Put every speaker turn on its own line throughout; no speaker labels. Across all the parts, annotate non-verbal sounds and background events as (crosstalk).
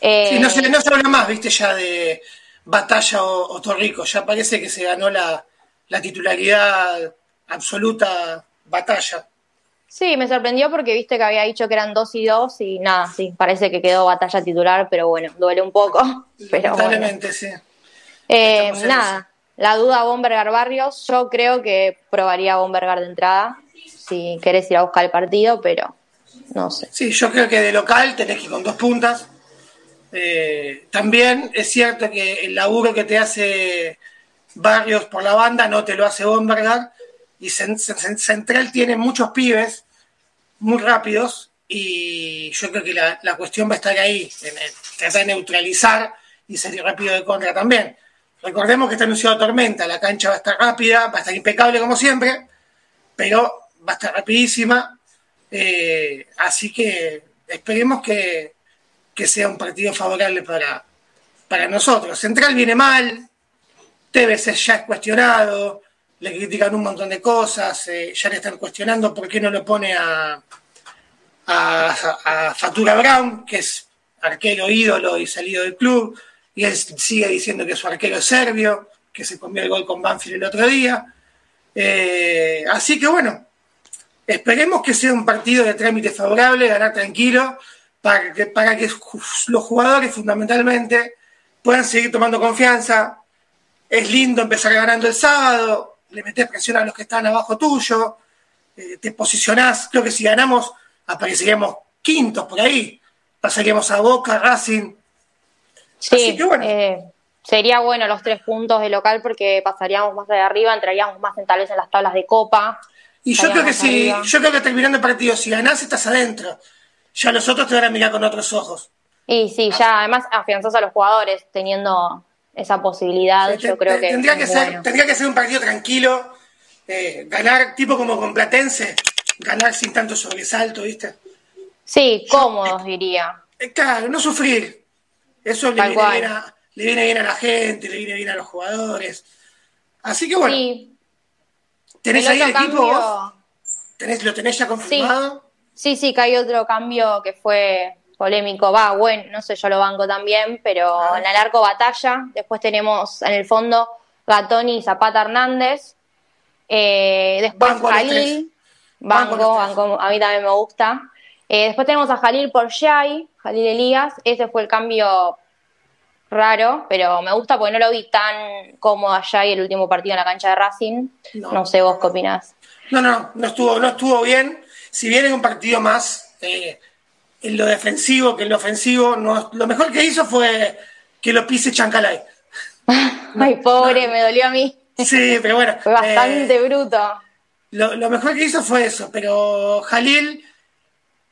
sí, no se, no se habla más, viste, ya de Batalla o, o Torrico, ya parece que se ganó la, la titularidad absoluta Batalla.
Sí, me sorprendió porque viste que había dicho que eran dos y dos y nada, sí, parece que quedó batalla titular, pero bueno, duele un poco. (laughs) Pero
Lamentablemente, sí.
Eh, nada, la duda Bombergar Barrios, yo creo que probaría Bombergar de entrada, si querés ir a buscar el partido, pero no sé.
Sí, yo creo que de local tenés que ir con dos puntas. Eh, también es cierto que el laburo que te hace Barrios por la banda no te lo hace Bombergar y Central tiene muchos pibes muy rápidos y yo creo que la, cuestión va a estar ahí, en tratar de neutralizar y salir rápido de contra también. Recordemos que está anunciado tormenta, la cancha va a estar rápida, va a estar impecable como siempre, pero va a estar rapidísima, eh, así que esperemos que, sea un partido favorable para, para nosotros. Central viene mal, TBC ya es cuestionado, le critican un montón de cosas, eh, ya le están cuestionando por qué no lo pone a, a, Fatura Brown, que es arquero ídolo y salido del club, y él sigue diciendo que su arquero es serbio, que se comió el gol con Banfield el otro día. Eh, así que bueno, esperemos que sea un partido de trámite favorable, ganar tranquilo, para que, para que los jugadores fundamentalmente puedan seguir tomando confianza. Es lindo empezar ganando el sábado, le metés presión a los que están abajo tuyo, eh, te posicionás, creo que si ganamos apareceríamos quintos por ahí, pasaríamos a Boca, Racing.
Sí, eh, sería bueno los tres puntos de local porque pasaríamos más de arriba, entraríamos más en, tal vez en las tablas de copa.
Y yo creo que si, yo creo que terminando el partido, si ganás estás adentro, ya los otros te van a mirar con otros ojos.
Y sí, ya además afianzás a los jugadores teniendo esa posibilidad, yo creo que.
Tendría que, ser, tendría que ser un partido tranquilo, eh, ganar tipo como con Platense, ganar sin tanto sobresalto, ¿viste?
Sí, cómodos, diría.
Eh, claro, no sufrir. Eso le viene, bien a, le viene, bien a, la gente, le viene bien a los jugadores. Así que bueno. ¿Tenés ahí el equipo vos? ¿Lo tenés ya confirmado?
Sí. Sí, sí, que hay otro cambio que fue polémico, va, bueno, no sé, yo lo banco también, pero en el arco batalla, después tenemos en el fondo Gatoni y Zapata Hernández, eh, después Jalil, banco, banco, a mí también me gusta. Eh, después tenemos a Jalil por Jai, Jalil Elías, ese fue el cambio raro, pero me gusta porque no lo vi tan cómodo allá y el último partido en la cancha de Racing. No, sé vos qué opinás.
No, no, no estuvo, no estuvo bien. Si bien es un partido más eh, en lo defensivo que en lo ofensivo. No, lo mejor que hizo fue que lo pise Chancalay. (laughs)
Ay, pobre, me dolió a mí.
Sí, pero bueno.
Fue bastante eh, bruto.
Lo, mejor que hizo fue eso, pero Jalil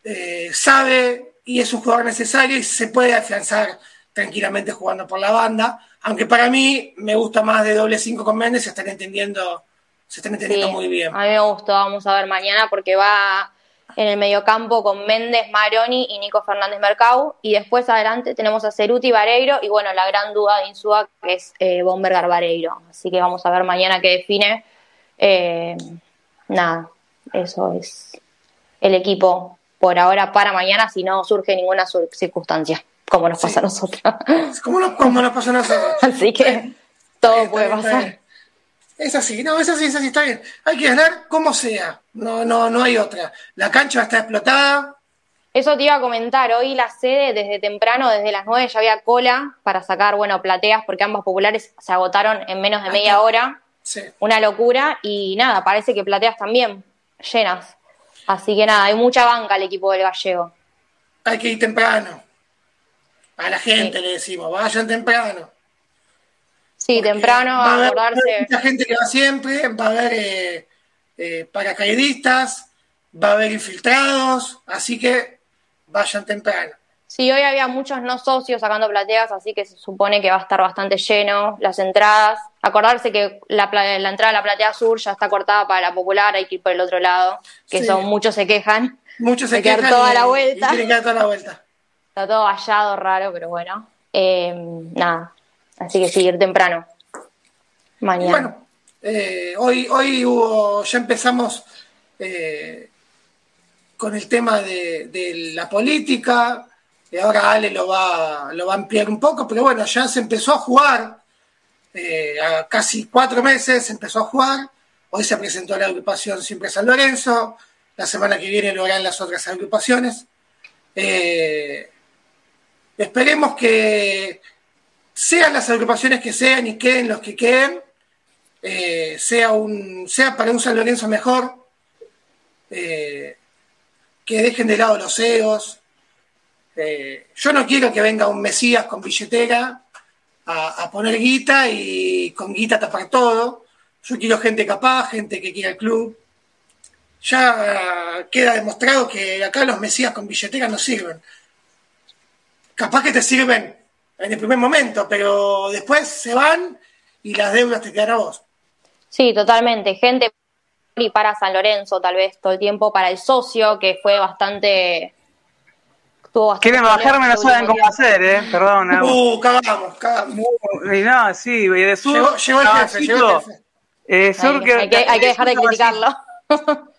eh, sabe y es un jugador necesario y se puede afianzar tranquilamente jugando por la banda. Aunque para mí me gusta más de doble 5 con Méndez, están entendiendo, se están entendiendo muy bien.
A mí me gustó, vamos a ver mañana porque va en el mediocampo con Méndez, Maroni y Nico Fernández Mercau. Y después adelante tenemos a Ceruti Vareiro y bueno, la gran duda de Insúa que es eh, Bombergar Vareiro. Así que vamos a ver mañana qué define. Eh, nada, eso es el equipo por ahora para mañana si no surge ninguna circunstancia, como nos pasa a nosotros.
como, nos pasa a nosotros.
Así que (laughs) todo puede pasar.
Es así, no, es así, es así, está bien. Hay que ganar como sea, no, no, no hay otra. La cancha está explotada.
Eso te iba a comentar, hoy la sede desde temprano, desde las 9 ya había cola para sacar, bueno, plateas, porque ambas populares se agotaron en menos de media hora. Sí. Una locura, y nada, parece que plateas también llenas. Así que nada, hay mucha banca al equipo del gallego.
Hay que ir temprano. A la gente le decimos, vayan temprano.
Sí, temprano va a acordarse.
Mucha gente que va siempre, va a haber eh, eh, paracaidistas, va a haber infiltrados, así que vayan temprano.
Sí, hoy había muchos no socios sacando plateas, así que se supone que va a estar bastante lleno las entradas. Acordarse que la, entrada a la platea sur ya está cortada para la popular, hay que ir por el otro lado, que son muchos se quejan.
Muchos se quejan.
toda la vuelta.
toda la vuelta.
Está todo vallado, raro, pero bueno. Eh, nada, Así que seguir temprano. Mañana.
bueno, eh, hoy, hoy ya empezamos eh, con el tema de, la política. y ahora Ale lo va, lo va a ampliar un poco, pero bueno, ya se empezó a jugar, eh, a casi cuatro meses se empezó a jugar, hoy se presentó la agrupación Siempre San Lorenzo, la semana que viene lo harán las otras agrupaciones. Esperemos que sean las agrupaciones que sean y queden los que queden, eh, sea, un, sea para un San Lorenzo mejor, que dejen de lado los egos, eh, yo no quiero que venga un Mesías con billetera a, poner guita y con guita tapar todo. Yo quiero gente capaz, gente que quiera el club. Ya queda demostrado que acá los Mesías con billetera no sirven. Capaz que te sirven en el primer momento, pero después se van y las deudas te quedan a vos.
Sí, totalmente. Gente y para San Lorenzo, tal vez todo el tiempo, para el socio, que fue bastante
Quieren bajarme, no saben cómo hacer, ¿eh? Perdón.
Uh, cagamos, cagamos.
no, sí, y de sur.
Llegó, llegó el jefe, llegó el jefe.
Eh, sur que, hay, que, hay, que, dejar de criticarlo. (laughs)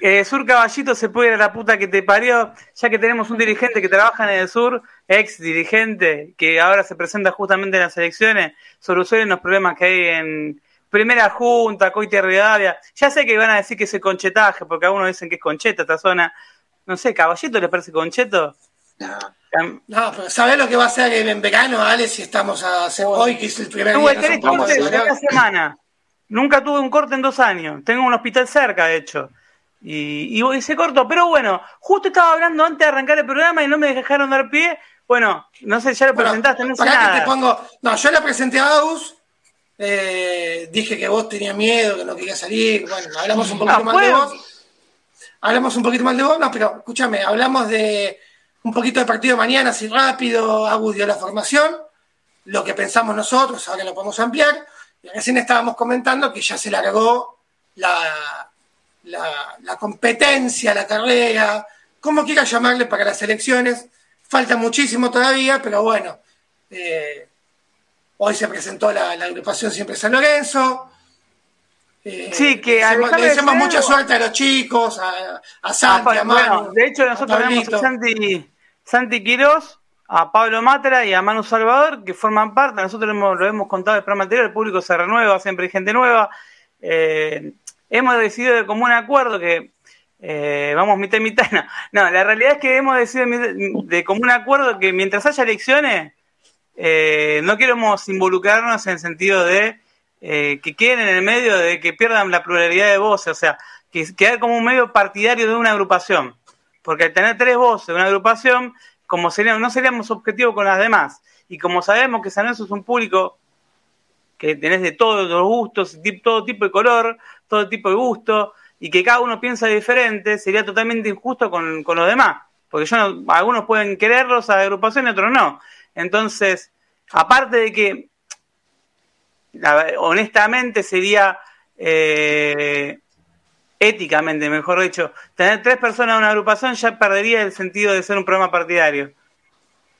Eh, sur Caballito se puede ir a la puta que te parió, ya que tenemos un dirigente que trabaja en el sur, ex dirigente, que ahora se presenta justamente en las elecciones, solucionen los problemas que hay en primera junta, Coite Rivadavia. Ya sé que van a decir que es conchetaje, porque algunos dicen que es concheta esta zona. No sé, Caballito le parece concheto.
No, pero ¿sabés lo que va a ser en verano, Ale, si estamos a hacer hoy, que es el primer día?
semana. Nunca tuve un corte en dos años. Tengo un hospital cerca, de hecho. Y, y, se cortó. Pero bueno, justo estaba hablando antes de arrancar el programa y no me dejaron dar pie. Bueno, no sé, ya lo presentaste, no sé nada.
te pongo... No, yo la presenté a Agus. Eh, dije que vos tenías miedo, que no querías salir. Bueno, hablamos un poquito más de vos. Hablamos un poquito más de vos, no, pero escúchame, hablamos de un poquito de partido mañana, así rápido, Agus dio la formación, lo que pensamos nosotros, ahora lo podemos ampliar, y recién estábamos comentando que ya se largó la, la, competencia, la carrera, como quiera llamarle para las elecciones, falta muchísimo todavía, pero bueno, eh, hoy se presentó la, agrupación Siempre San Lorenzo,
eh, sí, que
le deseamos, mucha suerte a los chicos, a, a Santi, a, Manu.
de hecho, nosotros tenemos a Santi, Santi Quirós, a Pablo Matra y a Manu Salvador, que forman parte. Nosotros lo hemos contado en el programa anterior, el público se renueva, siempre hay gente nueva. Eh, hemos decidido de común acuerdo que eh, vamos mitad y mitad. (laughs) No, la realidad es que hemos decidido de común acuerdo que mientras haya elecciones, no queremos involucrarnos en el sentido de eh, que queden en el medio de que pierdan la pluralidad de voces, o sea, que quedar como un medio partidario de una agrupación. Porque al tener tres voces de una agrupación, como seríamos, no seríamos objetivos con las demás. Y como sabemos que San Lorenzo es un público que tenés de todos los gustos, todo tipo de color, todo tipo de gusto, y que cada uno piensa diferente, sería totalmente injusto con, con los demás. Porque yo algunos pueden quererlos a agrupación y otros no. Entonces, aparte de que honestamente sería eh, éticamente, mejor dicho, tener tres personas en una agrupación ya perdería el sentido de ser un programa partidario.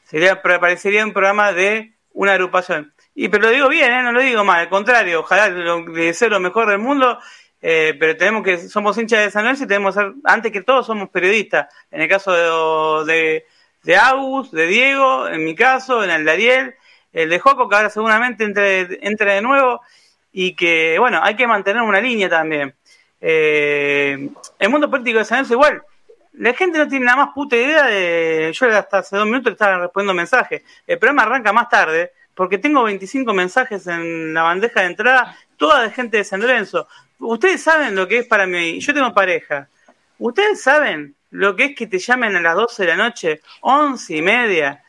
Sería, parecería un programa de una agrupación. Y pero lo digo bien, ¿eh? no lo digo mal, al contrario, ojalá lo, deseo lo mejor del mundo, eh, pero tenemos que, somos hinchas de San Lorenzo y tenemos que ser, antes que todos somos periodistas. En el caso de, de, de de Diego, en mi caso, en el de Ariel, el de Joco, que ahora seguramente entre, entre de nuevo, y que, bueno, hay que mantener una línea también. Eh, el mundo político de San Lorenzo igual. La gente no tiene nada más puta idea de... Yo hasta hace dos minutos le estaba respondiendo mensajes. El programa arranca más tarde, porque tengo 25 mensajes en la bandeja de entrada, toda de gente de San Lorenzo. Ustedes saben lo que es para mí. Yo tengo pareja. Ustedes saben lo que es que te llamen a las 12 de la noche, 11 y media.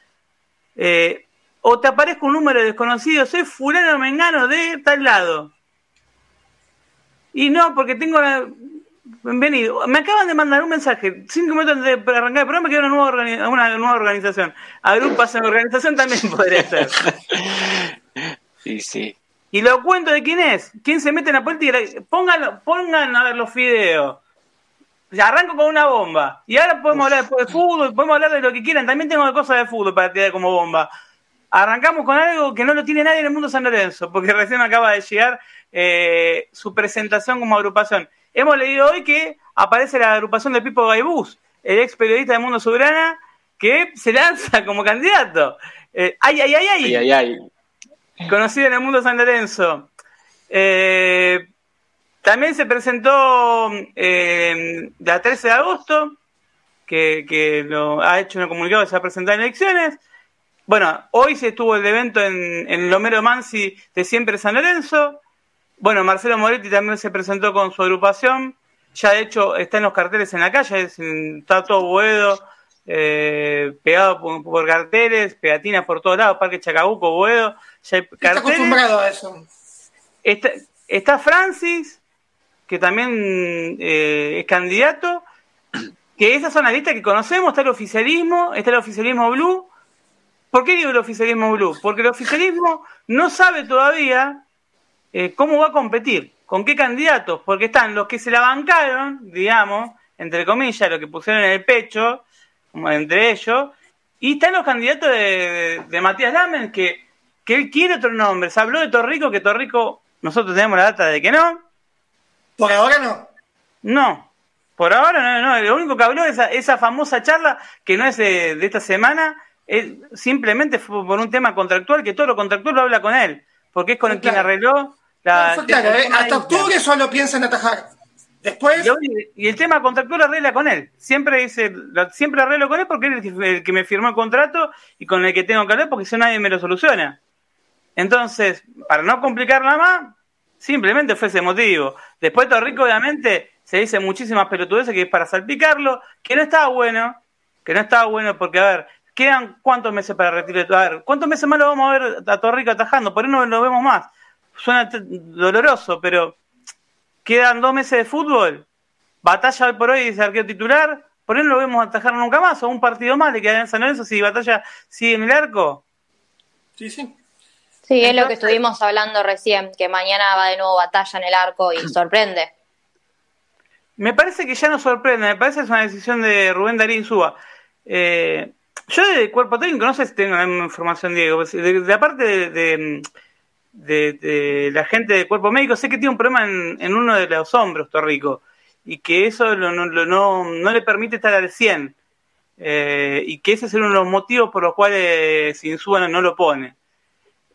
Eh, o te aparezca un número desconocido, soy fulano mengano de tal lado. Y no, porque tengo. Bienvenido. Me acaban de mandar un mensaje, cinco minutos antes de arrancar el programa, que hay una nueva, una nueva organización. Agrupas en organización también (laughs) podría ser.
Sí, sí.
Y lo cuento de quién es. ¿Quién se mete en la política? Pongan, pongan a ver los videos. arranco con una bomba. Y ahora podemos hablar de fútbol, podemos hablar de lo que quieran. También tengo cosas de fútbol para tirar como bomba. Arrancamos con algo que no lo tiene nadie en el mundo San Lorenzo, porque recién acaba de llegar eh, su presentación como agrupación. Hemos leído hoy que aparece la agrupación de Pipo Gaibús, el ex periodista de Mundo Soberana, que se lanza (laughs) como candidato. Eh, ay, ay, ay, ay.
Ay, ay, ay.
Conocido en el mundo San Lorenzo. Eh, también se presentó eh, la 13 de agosto, que, que lo ha hecho un comunicado que se va a presentar en elecciones. Bueno, hoy se estuvo el evento en, en Lomero Mansi de Siempre San Lorenzo. Bueno, Marcelo Moretti también se presentó con su agrupación. Ya de hecho está en los carteles en la calle, es, en- está todo Boedo, eh, pegado por, por carteles, pegatinas por todos lados, Parque Chacabuco, Boedo. Ya hay
Está
carteles.
acostumbrado a eso.
Está, está Francis, que también eh, es candidato, que esas son las listas que conocemos, está el oficialismo, está el oficialismo blue. ¿Por qué digo el oficialismo blue? Porque el oficialismo no sabe todavía eh, cómo va a competir, con qué candidatos, porque están los que se la bancaron, digamos, entre comillas, los que pusieron en el pecho, entre ellos, y están los candidatos de, de Matías Lamen, que, que él quiere otro nombre. Se habló de Torrico, que Torrico, nosotros tenemos la data de que no.
Por ahora no.
No, por ahora no, no. Lo único que habló esa, esa famosa charla, que no es de, de esta semana, es, simplemente fue por un tema contractual, que todo lo contractual lo habla con él, porque es con el quien arregló
claro, ¿eh? hasta octubre solo piensan atajar. Después,
Y, el tema contractual arregla con él. Siempre dice, siempre arreglo con él porque él es el que- me firmó el contrato y con el que tengo que hablar porque si nadie me lo soluciona. Entonces, para no complicarla más, simplemente fue ese motivo. Después Torrico, obviamente, se dice muchísimas pelotudeces que es para salpicarlo, que no estaba bueno, que no estaba bueno porque, a ver, quedan cuántos meses para retirar. A ver, ¿cuántos meses más lo vamos a ver a Torrico atajando? Por ahí no lo vemos más. Suena doloroso, pero quedan dos meses de fútbol. Batalla hoy por hoy de arquero titular. Por ahí no lo vemos atajar nunca más. O un partido más le queda en San Lorenzo si Batalla sigue en el arco.
sí, sí.
Sí, es lo que estuvimos hablando recién, que mañana va de nuevo batalla en el arco y (clears throat) sorprende.
Me parece que ya no sorprende, me parece que es una decisión de Rubén Darín Suba. Eh, yo de cuerpo técnico, no sé si tengo la misma información, Diego, pues, de, de aparte de, de, de- la gente de cuerpo médico, sé que tiene un problema en, uno de los hombros, Torrico, y que eso lo- no, lo- no, no le permite estar al 100, eh, y que ese es uno de los motivos por los cuales Insúa no, no lo pone.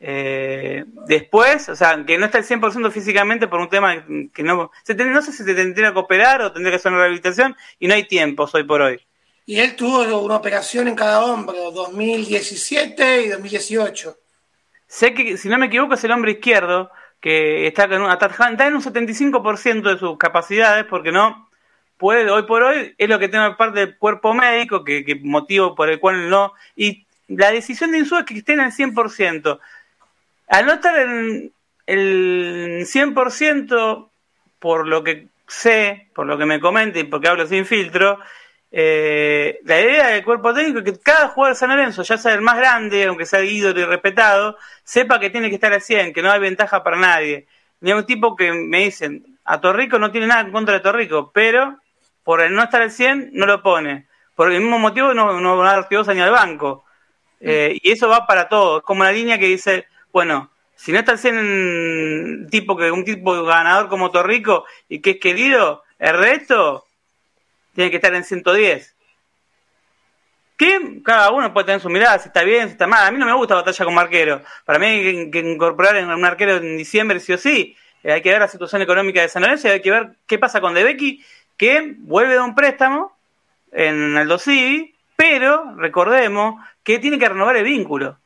Eh, después, o sea, que no está al 100% físicamente por un tema que no... Se ten- no sé si te tendría que operar o tendría que hacer una rehabilitación y no hay tiempo hoy por hoy.
Y él tuvo una operación en cada hombro, 2017 y 2018.
Sé que, si no me equivoco, es el hombre izquierdo que está, con un, está en un 75% de sus capacidades porque no puede, hoy por hoy, es lo que tiene parte del cuerpo médico, que, motivo por el cual no... Y la decisión de Insúa es que esté en el 100%. Al no estar en el 100%, por lo que sé, por lo que me comenta y porque hablo sin filtro, eh, la idea del cuerpo técnico es que cada jugador de San Lorenzo, ya sea el más grande, aunque sea ídolo y respetado, sepa que tiene que estar al 100, que no hay ventaja para nadie. Ni un tipo que me dicen, a Torrico no tiene nada en contra de Torrico, pero por el no estar al 100 no lo pone. Por el mismo motivo no, no va a dar ni al banco. Eh, y eso va para todo. Es como una línea que dice, bueno, si no está al 100 un tipo, que, un tipo ganador como Torrico y que es querido, el resto tiene que estar en 110. Que cada uno puede tener su mirada, si está bien, si está mal. A mí no me gusta batalla como arquero. Para mí hay que, incorporar en un arquero en diciembre sí o sí. Eh, hay que ver la situación económica de San Lorenzo y hay que ver qué pasa con De Becky, que vuelve de un préstamo en Aldo Civi, pero recordemos que tiene que renovar el vínculo.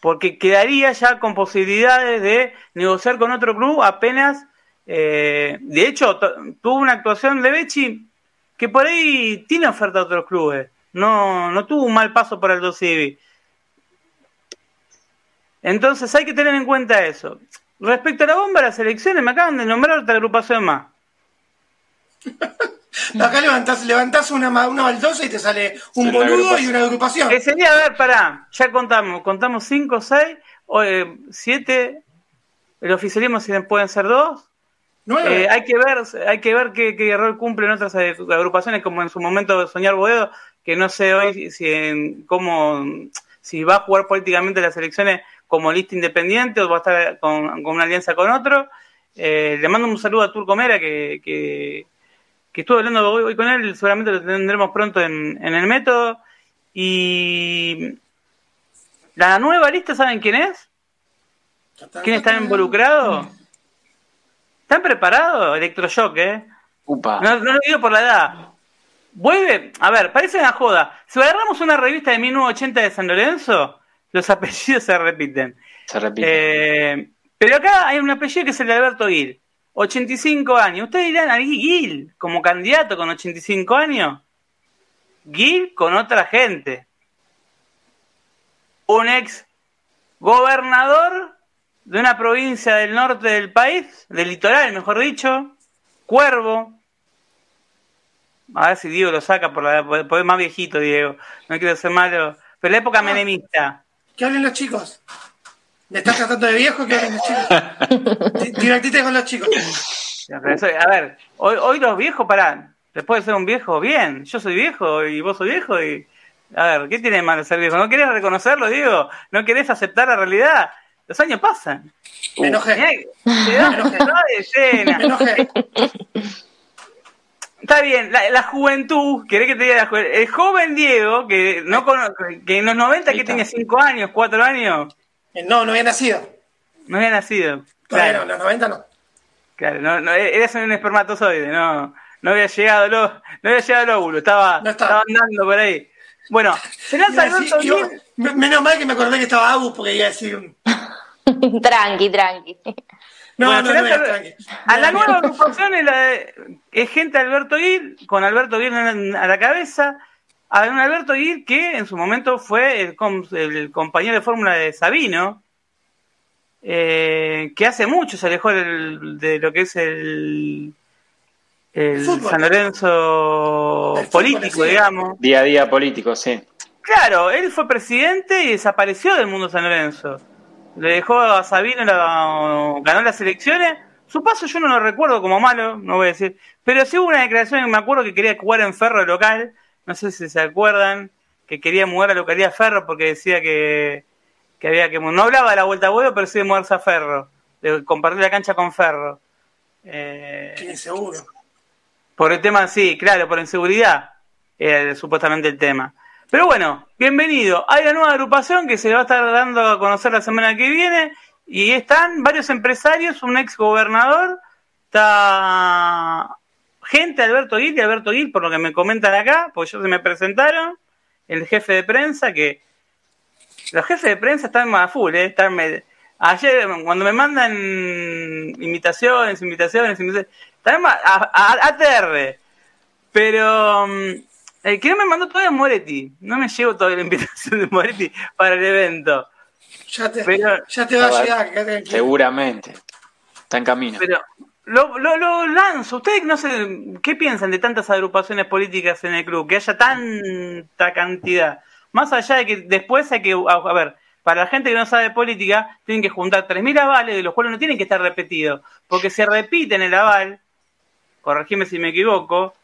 Porque quedaría ya con posibilidades de negociar con otro club apenas. Eh, de hecho, tuvo una actuación de Becci que por ahí tiene oferta a otros clubes. No, no tuvo un mal paso por Aldo Civi. Entonces hay que tener en cuenta eso. Respecto a la bomba de las elecciones, me acaban de nombrar otra agrupación más. (laughs)
Acá levantás, levantás una, una baldosa y te sale un
Sí,
boludo y una agrupación.
Que sería, a ver, pará, ya contamos, contamos cinco, seis, o, eh, siete, el oficialismo si pueden ser dos. Eh, hay que ver, hay que ver qué, qué rol cumplen otras agrupaciones, como en su momento Soñar Boedo, que no sé hoy si, si en- cómo, si va a jugar políticamente las elecciones como lista independiente o va a estar con, con una alianza con otro. Eh, le mando un saludo a Turco Mera, que, que, que estuve hablando hoy, hoy con él, seguramente lo tendremos pronto en, en el método. Y la nueva lista, ¿saben quién es? ¿Quién está involucrado? ¿Están preparados? Electroshock, ¿eh?
Upa.
No, no lo digo por la edad. Vuelve, a ver, parece una joda. Si agarramos una revista de 1980 de San Lorenzo, los (laughs) apellidos se repiten.
Se repite.
Eh, pero acá hay un apellido que es el de Alberto Gil. 85 años. Ustedes dirán, ¿a Gil como candidato con 85 años? Gil con otra gente. Un ex gobernador de una provincia del norte del país, del litoral, mejor dicho, Cuervo. A ver si Diego lo saca por la por más viejito, Diego. No quiero ser malo. Pero la época menemista.
Que hablen los chicos. ¿Me estás tratando de viejo? Que hablen los chicos. Di- Divertite con los chicos.
A ver, hoy, hoy los viejos, pará, después de ser un viejo, bien, yo soy viejo y vos sos viejo y... A ver, ¿qué tiene de malo ser viejo? ¿No querés reconocerlo, Diego? ¿No querés aceptar la realidad? Los años pasan.
Me enojé.
Te da- de escena. (laughs)
Me enojé.
Está bien, la, la juventud, querés que te diga la juventud. El joven Diego, que no que en los 90
Ahí
que tenía 5 años, 4 años,
Eh, No, no había nacido.
no había nacido. Claro.
no, los 90 no.
Claro, no, no, eras un espermatozoide, no, no había llegado lo, no había llegado el óvulo, estaba,
No estaba.
estaba andando por ahí. Bueno, se lanza
menos mal que me acordé que estaba Agus porque iba a decir. (laughs)
tranqui, tranqui.
No,
Bueno,
no, no, tranqui.
a la
No,
nueva
no.
agrupación es, la de- es gente de Alberto Gil, con Alberto Gil a la cabeza, a un Alberto Gil que en su momento fue el, com- el compañero de fórmula de Sabino, eh, que hace mucho se alejó del- de lo que es el. San Lorenzo
El fútbol,
político,
sí.
digamos.
Día a día político, sí.
Claro, él fue presidente y desapareció del mundo San Lorenzo. Le dejó a Sabino, la- ganó las elecciones. Su paso yo no lo recuerdo como malo, no voy a decir. Pero sí hubo una declaración me acuerdo que quería jugar en Ferro local. No sé si se acuerdan. Que quería mudar a la localidad Ferro porque decía que, que había que. No hablaba de la vuelta a vuelo, pero sí de mudarse a Ferro. De compartir la cancha con Ferro. Eh,
Sí, seguro.
por el tema, sí, claro, por inseguridad, era supuestamente el tema. Pero bueno, bienvenido. Hay una nueva agrupación que se va a estar dando a conocer la semana que viene. Y están varios empresarios, un ex gobernador, está gente Alberto Gil y Alberto Gil, por lo que me comentan acá, porque ellos se me presentaron, el jefe de prensa, que los jefes de prensa están a full, ¿eh? Están Ayer, cuando me mandan invitaciones, invitaciones, invitaciones, están a, a- a- ATR. Pero mm, el que no me mandó todavía es Moretti. No me llevo todavía la invitación de Moretti para el evento.
Ya te,
Pero-
ya te va
A
llegar.
Seguramente. Está en camino.
Pero lo, lo, lo lanzo. ¿Ustedes no sé qué piensan de tantas agrupaciones políticas en el club? Que haya tanta cantidad. Más allá de que después hay que. A, a ver, para la gente que no sabe de política, tienen que juntar 3.000 avales, de los cuales no tienen que estar repetidos. Porque se repiten el aval, corregime si me equivoco,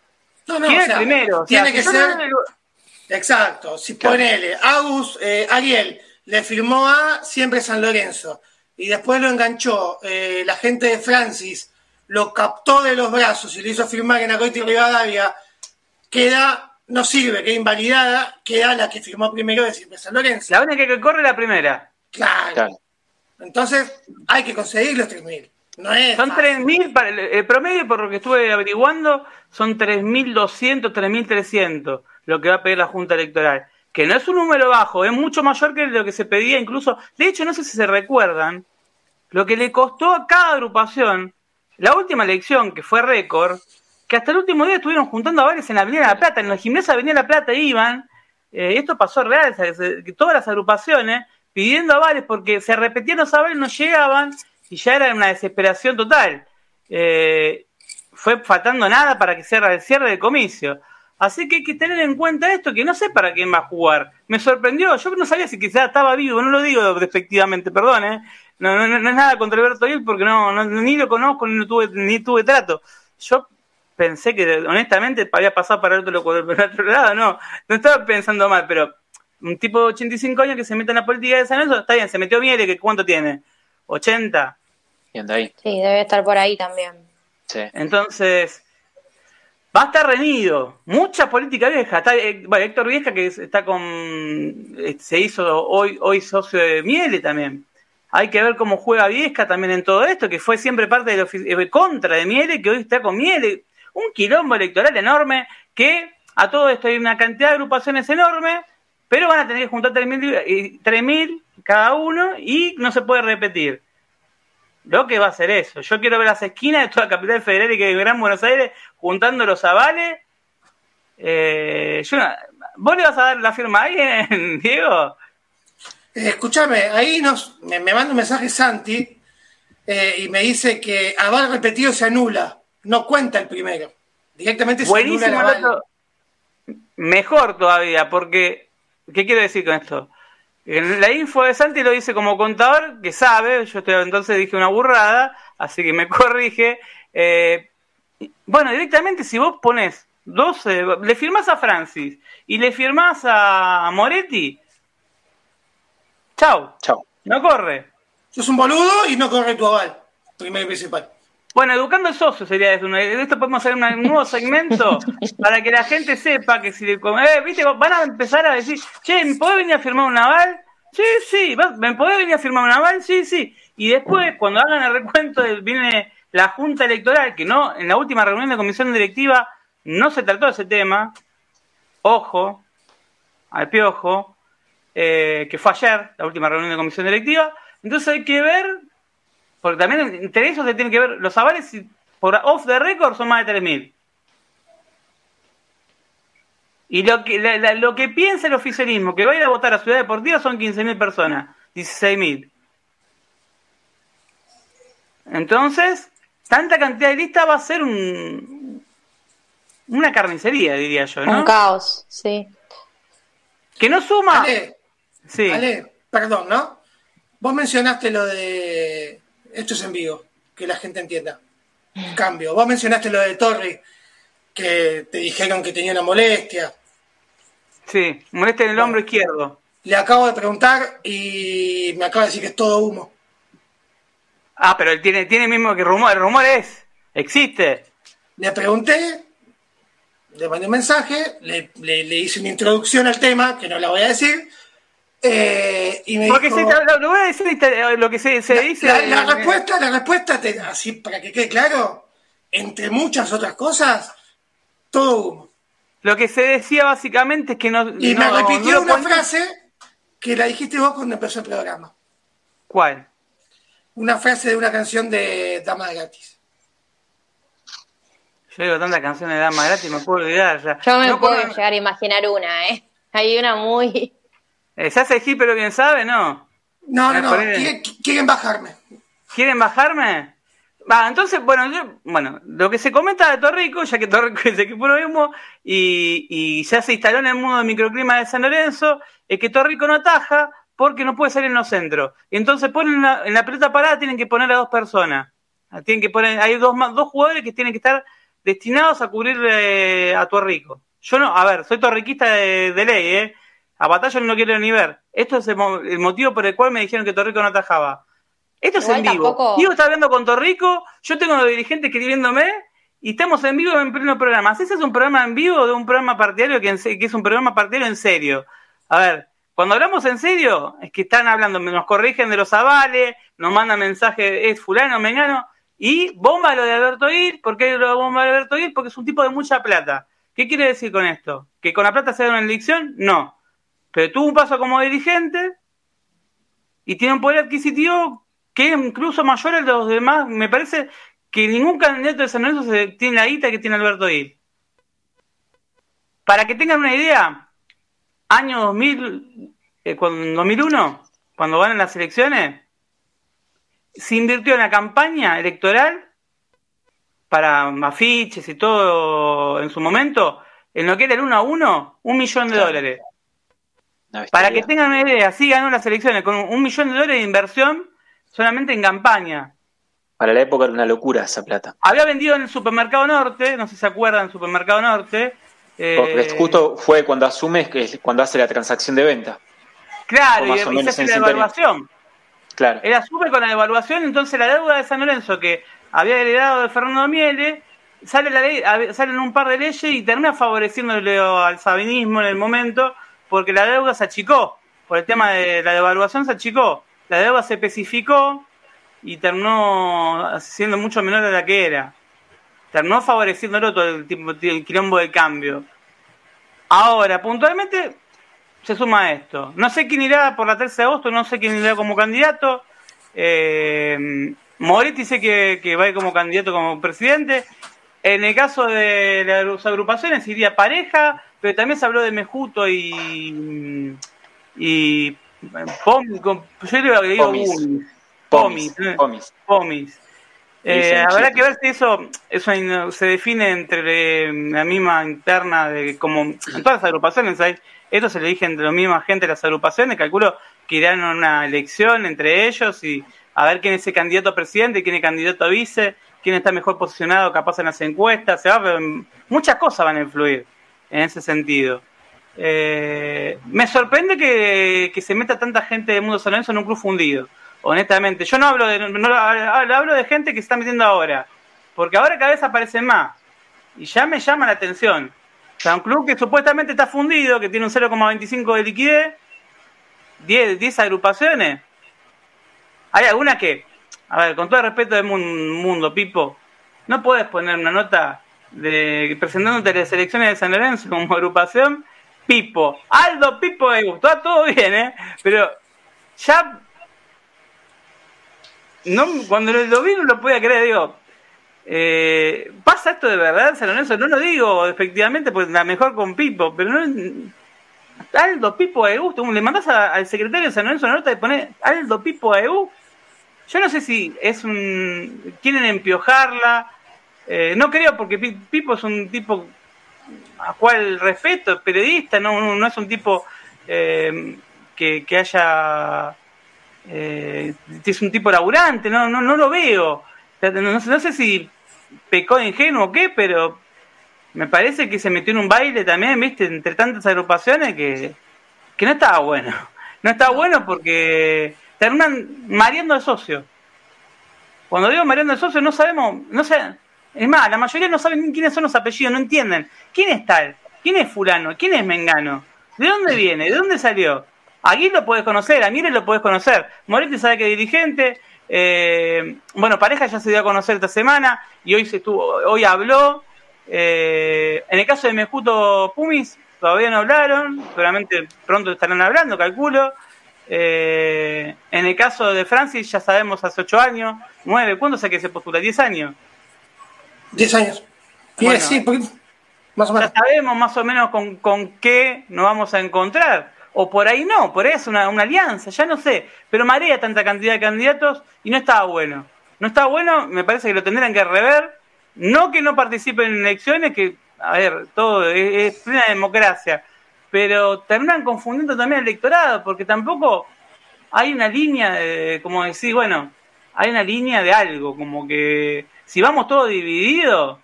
No, no,
¿quién
o
es
sea,
primero? O sea,
tiene
si
que ser. Exacto. Si
Claro.
ponele, Agus, eh, Ariel le firmó a siempre San Lorenzo y después lo enganchó eh, la gente de Francis, lo captó de los brazos y le hizo firmar en Acoiti Rivadavia, queda, no sirve, queda invalidada, queda la que firmó primero de siempre San Lorenzo.
La única que corre es la primera.
Claro.
Claro.
Entonces, hay que conseguir los 3.000. No es
Son
fácil.
3.000, para el, promedio, por lo que estuve averiguando, son 3.200, 3.300 lo que va a pedir la Junta Electoral. Que no es un número bajo, es mucho mayor que lo que se pedía incluso. De hecho, no sé si se recuerdan, lo que le costó a cada agrupación, la última elección, que fue récord, que hasta el último día estuvieron juntando avales en la Avenida La Plata, en los gimnasios de Avenida La Plata iban, eh, esto pasó real, todas las agrupaciones pidiendo avales porque se repetían los avales, no llegaban y ya era una desesperación total. Eh, fue faltando nada para que cierre el cierre del comicio. Así que hay que tener en cuenta esto, que no sé para quién va a jugar. Me sorprendió, yo no sabía si quizás estaba vivo, no lo digo despectivamente, perdón, ¿eh? No, no, no es nada contra Alberto Gil porque no, ni lo conozco ni, tuve, ni tuve trato. Yo pensé que honestamente había pasado para el otro, para el otro lado, no, no estaba pensando mal, pero un tipo de 85 años que se mete en la política de San Lorenzo, está bien, se metió Miele, que ¿cuánto tiene? ¿80?
Y anda ahí.
Sí, debe estar por ahí también.
Sí.
Entonces, va a estar reñido. Mucha política vieja. Está, eh, bueno, Héctor Vieja, que es- está con. eh, Se hizo hoy, hoy socio de Miele también. Hay que ver cómo juega Viesca también en todo esto, que fue siempre parte de la eh, contra de Miele, que hoy está con Miele. Un quilombo electoral enorme, que a todo esto hay una cantidad de agrupaciones enorme, pero van a tener que juntar 3.000 y- 3.000 cada uno y no se puede repetir. Lo que va a ser eso. Yo quiero ver las esquinas de toda la capital federal y que de Gran Buenos Aires juntando los avales. Eh, yo no- ¿Vos le vas a dar la firma a alguien, (laughs) Diego?
Eh, escúchame, ahí nos, me, me manda un mensaje Santi eh, y me dice que aval repetido se anula, no cuenta el primero. Directamente se
Buenísimo
anula el aval.
Mejor todavía, porque. ¿Qué quiero decir con esto? En la info de Santi lo dice como contador que sabe, yo estoy, entonces dije una burrada, así que me (laughs) corrige. Eh, bueno, directamente si vos pones 12, le firmás a Francis y le firmás a Moretti, chau,
Chao.
no corre.
Sos un boludo y no corre tu aval, primero y principal.
Bueno, educando al socio sería eso. De esto podemos hacer un nuevo segmento (laughs) para que la gente sepa que si le. Eh, ¿viste? Van a empezar a decir, che, ¿me podés venir a firmar un aval? Sí, sí, ¿me podés venir a firmar un aval? Sí, sí. Y después, cuando hagan el recuento, del- viene la Junta Electoral, que no, en la última reunión de comisión directiva no se trató ese tema. Ojo, al piojo, eh, que fue ayer, la última reunión de comisión directiva. Entonces hay que ver porque también entre ellos se tienen que ver los avales por off the record son más de 3.000. Y lo que, la- la- lo que piensa el oficialismo que va a ir a votar a Ciudad Deportiva son 15.000 personas, 16.000. Entonces, tanta cantidad de lista va a ser un, una carnicería, diría yo, ¿no?
Un caos, sí.
Que no suma.
Ale,
sí.
Ale, perdón, ¿no? Vos mencionaste lo de. Esto es en vivo, que la gente entienda. Cambio. Vos mencionaste lo de Torri, que te dijeron que tenía una molestia.
Sí, molesta en el hombro izquierdo.
Le acabo de preguntar y me acaba de decir que es todo humo.
Ah, pero él tiene, tiene mismo que rumor. El rumor es. Existe.
Le pregunté, le mandé un mensaje, le, le- le hice una introducción al tema, que no la voy a decir, eh, y me
Porque
dijo...
se, lo, lo voy a decir eh, lo que se, se
la,
dice.
la- la respuesta, la respuesta, te- así para que quede claro, entre muchas otras cosas, todo humo.
Lo que se decía básicamente es que no.
Y
no-
me repitió
no
una frase que la dijiste vos cuando empezó el programa.
¿Cuál?
Una frase de una canción de Dama Gratis.
Yo digo tantas canciones de dama gratis, me puedo olvidar ya.
Yo me
No
puedo
puedo-
llegar a imaginar una, ¿eh? Hay una muy...
Eh, ¿Se hace hip pero bien sabe? No.
No, no,
Me
no, quieren, quieren bajarme.
¿Quieren bajarme? Va, entonces, bueno, yo, bueno, lo que se comenta de Torrico, ya que Torrico (laughs) es equipo de humo, y, y ya se instaló en el mundo del microclima de San Lorenzo, es que Torrico no ataja porque no puede salir en los centros. Y entonces ponen la- en la pelota parada tienen que poner a dos personas. Tienen que poner, hay dos, dos jugadores que tienen que estar destinados a cubrir eh, a Torrico. Yo no, a ver, soy torriquista de, de ley, ¿eh? A batalla no lo quiero ni ver. Esto es el, mo- el motivo por el cual me dijeron que Torrico no atajaba. Esto es en vivo.
tampoco-
Diego está hablando con Torrico, yo tengo los dirigentes escribiéndome y estamos en vivo en pleno programa. ¿Ese es un programa en vivo de un programa partidario que, en que es un programa partidario en serio? A ver, cuando hablamos en serio, es que están hablando, nos corrigen de los avales, nos mandan mensajes, es fulano, mengano, y bomba lo de Alberto Ir, ¿por qué lo bomba de Alberto Ir? Porque es un tipo de mucha plata. ¿Qué quiere decir con esto? ¿Que con la plata se da una elección? No. Pero tuvo un paso como dirigente y tiene un poder adquisitivo que es incluso mayor al de los demás. Me parece que ningún candidato de San Lorenzo se- tiene la guita que tiene Alberto Ir. Para que tengan una idea, año 2000, eh, cuando- 2001, cuando van las elecciones, se invirtió en la campaña electoral para afiches y todo en su momento, en lo que era el 1 a 1, un millón de dólares. Para que tengan una idea, así ganó las elecciones con un millón de dólares de inversión solamente en campaña.
Para la época era una locura esa plata.
Había vendido en el supermercado norte, no sé si se acuerdan, supermercado norte. eh,
Porque justo fue cuando asume, que es cuando hace la transacción de venta.
Claro, y, y se hace la evaluación.
Claro.
Él asume con la evaluación, entonces la deuda de San Lorenzo que había heredado de Fernando Miele sale la ley, salen un par de leyes y termina favoreciéndole al sabinismo en el momento porque la deuda se achicó, por el tema de la devaluación se achicó, la deuda se especificó y terminó siendo mucho menor de la que era. Terminó favoreciéndolo todo el, el quilombo del cambio. Ahora, puntualmente, se suma esto. No sé quién irá por la 13 de agosto, no sé quién irá como candidato. Eh, Moretti dice que, que va a ir como candidato como presidente. En el caso de las agrupaciones iría pareja, pero también se habló de Mejuto y. y Pomis, yo que digo Pomis. Pomis. Pomis. Eh, habrá que ver si eso, eso se define entre la misma interna de como en todas las agrupaciones hay esto se le dije entre la misma gente de las agrupaciones calculo que irán a una elección entre ellos y a ver quién es el candidato a presidente quién es el candidato a vice quién está mejor posicionado capaz en las encuestas se muchas cosas van a influir en ese sentido eh, me sorprende que, que, se meta tanta gente del mundo San en un club fundido honestamente. Yo no hablo de, no, hablo de gente que se está metiendo ahora, porque ahora cada vez aparecen más. Y ya me llama la atención. O sea, un club que supuestamente está fundido, que tiene un 0,25 de liquidez, 10, 10 agrupaciones. Hay algunas que, a ver, con todo el respeto del mundo, Pipo, no puedes poner una nota de presentándote las elecciones de San Lorenzo como agrupación, Pipo, Aldo Pipo, está todo bien, ¿eh? Pero ya no, cuando lo vi no lo podía creer, digo, eh, ¿pasa esto de verdad, San Lorenzo? No lo digo efectivamente, pues la mejor con Pipo, pero no... Aldo Pipo EU, le mandas al secretario de San Lorenzo una nota de poner Aldo Pipo EU. Yo no sé si es un... quieren empiojarla, eh, no creo porque Pipo es un tipo a cual respeto, es periodista, no, no es un tipo eh, que, que haya eh, es un tipo laburante, no, no, no lo veo. No, sé si pecó de ingenuo o qué, pero me parece que se metió en un baile también, viste, entre tantas agrupaciones que, que no estaba bueno. No estaba bueno porque terminan mareando al socio. Cuando digo mareando al socio, no sabemos, no sé, es más, la mayoría no saben quiénes son los apellidos, no entienden. ¿Quién es tal? ¿Quién es fulano? ¿Quién es mengano? ¿De dónde viene? ¿De dónde salió? Aquí lo puedes conocer, a Mire lo puedes conocer. Moretti sabe que es dirigente. Eh, bueno, pareja ya se dio a conocer esta semana y hoy se estuvo, hoy habló. Eh, en el caso de Mejuto Pumis, todavía no hablaron, seguramente pronto estarán hablando, calculo. Eh, en el caso de Francis, ya sabemos hace ocho años, nueve, ¿cuándo sé que se postula? ¿Diez años?
Diez años. sí,
más o menos. Ya sabemos más o menos con, con qué nos vamos a encontrar o por ahí no, por ahí es una, alianza, ya no sé, pero marea tanta cantidad de candidatos y no estaba bueno. No está bueno, me parece que lo tendrán que rever, no que no participen en elecciones, que, a ver, todo es, plena democracia, pero terminan confundiendo también el electorado, porque tampoco hay una línea, de, como decir, bueno, hay una línea de algo, como que si vamos todos divididos,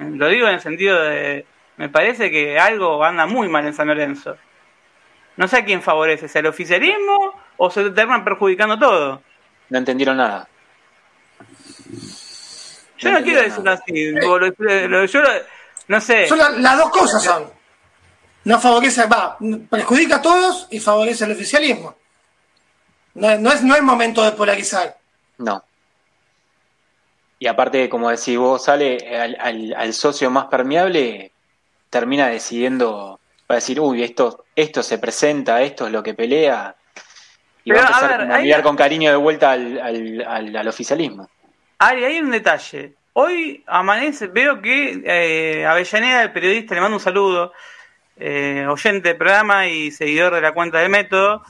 lo digo en el sentido de, me parece que algo anda muy mal en San Lorenzo. No sé a quién favorece, ¿es el oficialismo o se terminan perjudicando todo?
No entendieron nada.
Yo no, quiero decirlo así. yo no sé.
Son las dos cosas son. No favorece, va, perjudica a todos y favorece al oficialismo. No, es, no es momento de polarizar.
No. Y aparte, como decís vos, sale al, al socio más permeable, termina decidiendo va a decir, uy, esto, esto se presenta, esto es lo que pelea, y va a empezar a, mirar con cariño de vuelta al, al, al, oficialismo.
Ari, hay un detalle. Hoy amanece, veo que eh, Avellaneda, el periodista, le mando un saludo, eh, oyente del programa y seguidor de la cuenta de Método,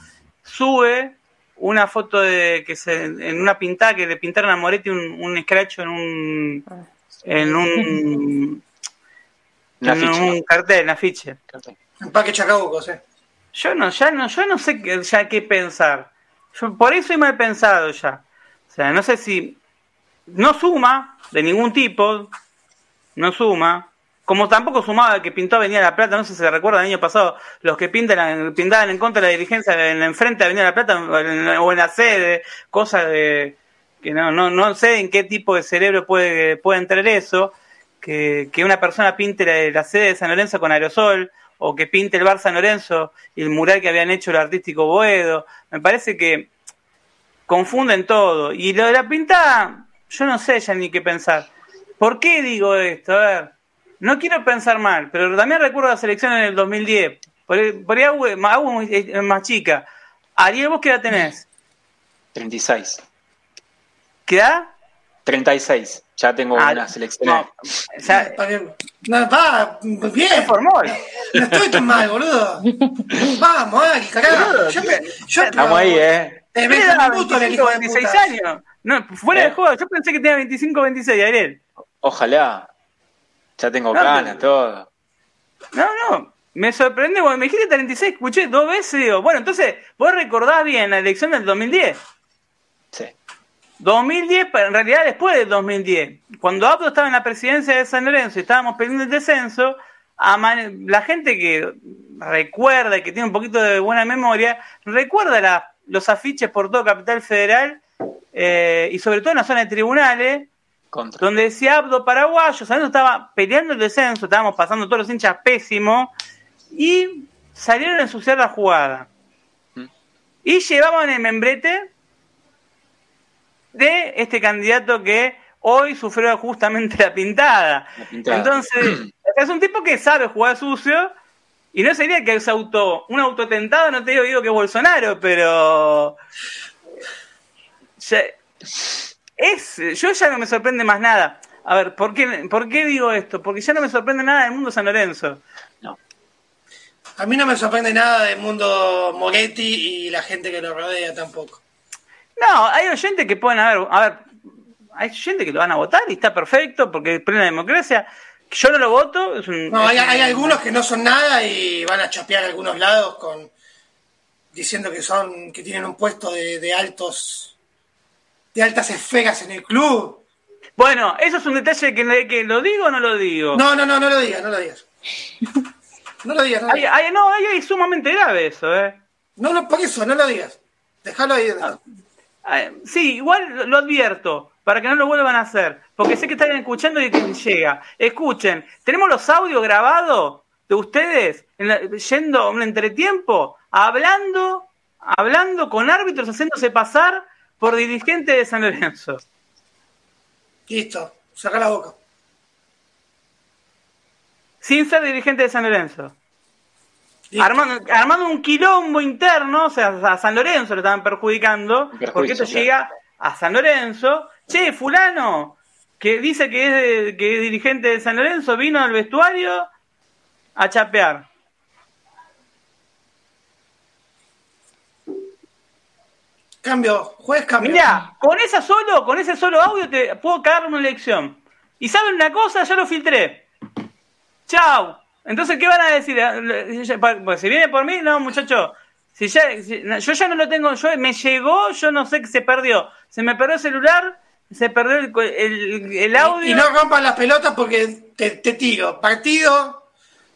sube una foto de que se, en una pintada que le pintaron a Moretti un, un scratch en un en un, (laughs) en un cartel, un afiche.
Empaque Chacabuco, sí.
Yo no, ya no, yo no sé ya qué pensar. Yo, por eso me he pensado ya. O sea, no sé si no suma de ningún tipo, no suma. Como tampoco sumaba que pintó Avenida La Plata, no sé si se recuerda el año pasado, los que pintan, pintaban en contra de la dirigencia en enfrente de Avenida La Plata o en la sede, cosas de que no, no, no sé en qué tipo de cerebro puede, puede entrar eso. que, que una persona pinte la, la sede de San Lorenzo con aerosol, o que pinte el bar San Lorenzo y el mural que habían hecho el artístico Boedo. Me parece que confunden todo. Y lo de la pintada, yo no sé ya ni qué pensar. ¿Por qué digo esto? A ver, no quiero pensar mal, pero también recuerdo la selección en el 2010. Por, ahí- por ahí hago, hago es más chica. Ariel, ¿vos qué edad tenés?
36.
¿Qué edad?
36. Ya tengo
Ah,
una selección.
no, o sea,
Está bien. No, va, bien.
formol.
No estoy tan mal, boludo. Vamos, Ari, carajo. Yo, me- yo
Estamos ahí, ¿eh?
Te
¿Qué
ves un puto en el
25,
hijo de
26
puta.
años. No, fuera
¿Eh?
de juego, yo pensé que tenía 25 26, Ariel.
Ojalá. Ya tengo
No,
todo.
No, no, me sorprende, cuando me dijiste 36, escuché dos veces y digo, bueno, entonces, vos recordás bien la elección del 2010.
Sí.
2010, pero en realidad después del 2010, cuando Abdo estaba en la presidencia de San Lorenzo y estábamos pidiendo el descenso, a man- la gente que recuerda y que tiene un poquito de buena memoria, recuerda la- los afiches por todo Capital Federal eh, y sobre todo en la zona de tribunales,
Contra.
donde decía Abdo paraguayo, San estaba peleando el descenso, estábamos pasando todos los hinchas pésimos y salieron a ensuciar la jugada.
Mm.
Y llevaban el membrete de este candidato que hoy sufrió justamente la pintada.
La pintada.
Entonces, (clears throat) es un tipo que sabe jugar sucio y no sería que es auto, un autotentado, no te digo, digo que es Bolsonaro, pero ya- es, yo ya no me sorprende más nada. A ver, ¿por qué, ¿por qué digo esto? Porque ya no me sorprende nada del mundo San Lorenzo.
No.
A mí no me sorprende nada del mundo Moretti y la gente que lo rodea tampoco.
No, hay oyentes que pueden haber, a ver, hay oyentes que lo van a votar y está perfecto porque es plena democracia. Yo no lo voto. Es un,
No,
es
hay,
un-
hay algunos que no son nada y van a chapear a algunos lados con diciendo que son que tienen un puesto de, de altos de altas esferas en el club.
Bueno, eso es un detalle que, que lo digo o no lo digo.
No, no, no, no lo digas, no lo digas. (laughs) No lo digas, no lo digas.
no, ahí es sumamente grave eso, ¿eh?
No, no, por eso, no lo digas. Déjalo ahí.
Ay, Ah, Sí, igual lo- advierto, para que no lo vuelvan a hacer, porque sé que están escuchando y que llega. Escuchen, tenemos los audios grabados de ustedes en la- yendo a un entretiempo, hablando, hablando con árbitros, haciéndose pasar por dirigentes de San Lorenzo.
Listo, saca la boca.
Sin ser dirigente de San Lorenzo. Armando, armando un quilombo interno, o sea, a San Lorenzo lo estaban perjudicando,
perjuicio,
porque esto
claro.
llega a San Lorenzo. Che, fulano, que dice que es, de- que es dirigente de San Lorenzo, vino al vestuario a chapear.
Cambio, juez cambio.
Mirá, con esa solo, con ese solo audio te puedo cagar una elección. Y saben una cosa, ya lo filtré. Chau. Entonces, ¿qué van a decir? Eh, Pues si viene por mí, no, muchacho. Si ya, si- yo ya no lo tengo, yo me llegó, yo no sé qué se perdió. Se me perdió el celular, se perdió el, el, el audio.
Y no rompan las pelotas porque te, te tiro partido,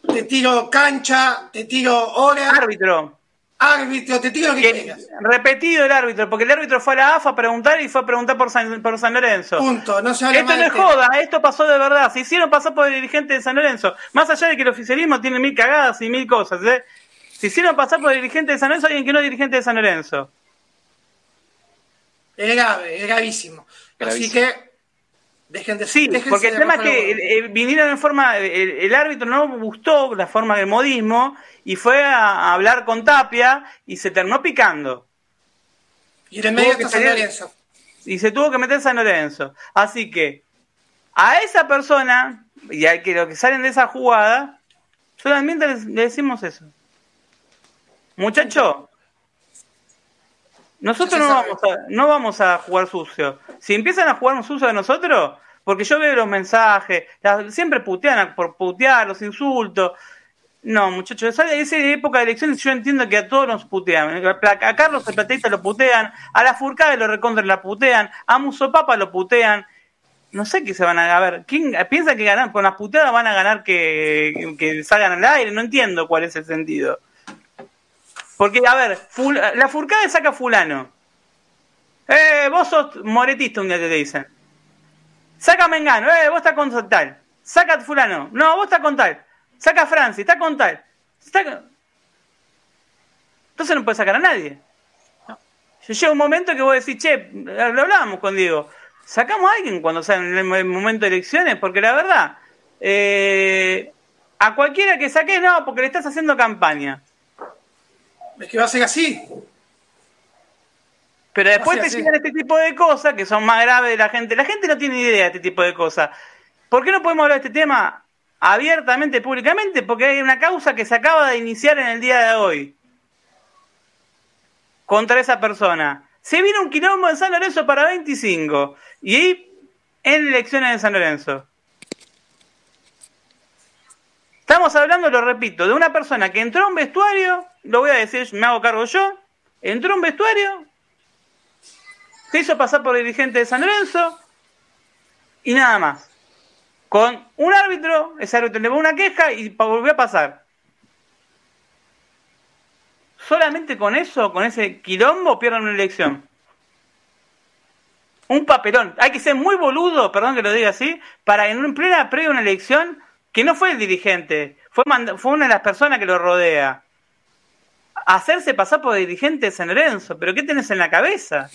te tiro cancha, te tiro hora,
árbitro.
Árbitro, te tiro lo que quieras.
repetido el árbitro, porque el árbitro fue a la AFA a preguntar y fue a preguntar por San, por San Lorenzo.
Punto, no se habla
Esto no es
este.
joda, esto pasó de verdad. Se hicieron pasar por el dirigente de San Lorenzo. Más allá de que el oficialismo tiene mil cagadas y mil cosas, ¿eh? Se hicieron pasar por el dirigente de San Lorenzo alguien que no es dirigente de San Lorenzo.
Es grave, es gravísimo. Así que dejen de
Sí, porque el
de
tema es que
los
eh, eh, vinieron en forma. El, el árbitro no gustó la forma del modismo y fue a, a hablar con Tapia y se terminó picando.
Y en el medio está San Lorenzo.
y se tuvo que meter San Lorenzo. Así que a esa persona y al que lo que salen de esa jugada, solamente le decimos eso. Muchacho, nosotros no vamos, a, no vamos a jugar sucio. Si empiezan a jugar sucio de nosotros, porque yo veo los mensajes, siempre putean a- por putear, los insultos. No, muchachos, esa, esa época de elecciones yo entiendo que a todos nos putean. A Carlos el Plateísta lo putean, a la Furcade lo recontra la putean, a Musopapa lo putean. No sé qué se van a... A ver, ¿quién piensa que ganan? Con las puteadas van a ganar que, que salgan al aire? No entiendo cuál es el sentido. Porque, a ver, ful- la Furcade saca fulano. Eh, vos sos moretista un día te dicen. Saca Mengano, eh, vos estás con tal. saca fulano, no, vos estás con tal, saca Francis, está con tal. Entonces no puede sacar a nadie. Llega un momento que vos decís, che, lo hablábamos con Diego, sacamos a alguien cuando sea en el momento de elecciones, porque la verdad, eh, a cualquiera que saques, no, porque le estás haciendo campaña.
Es que va a ser así.
Pero después te llegan este tipo de cosas que son más graves de la gente. La gente no tiene idea de este tipo de cosas. ¿Por qué no podemos hablar de este tema abiertamente, públicamente? Porque hay una causa que se acaba de iniciar en el día de hoy contra esa persona. Se viene un quilombo en San Lorenzo para 25 y en elecciones de San Lorenzo. Estamos hablando, lo repito, de una persona que entró a un vestuario, lo voy a decir, me hago cargo yo, entró a un vestuario, se hizo pasar por dirigente de San Lorenzo y nada más. Con un árbitro, ese árbitro le una queja y volvió a pasar. Solamente con eso, con ese quilombo, pierden una elección. Un papelón. Hay que ser muy boludo, perdón que lo diga así, para en plena previa una elección que no fue el dirigente, fue, fue una de las personas que lo rodea. Hacerse pasar por dirigente de San Lorenzo, pero ¿qué tenés en la cabeza?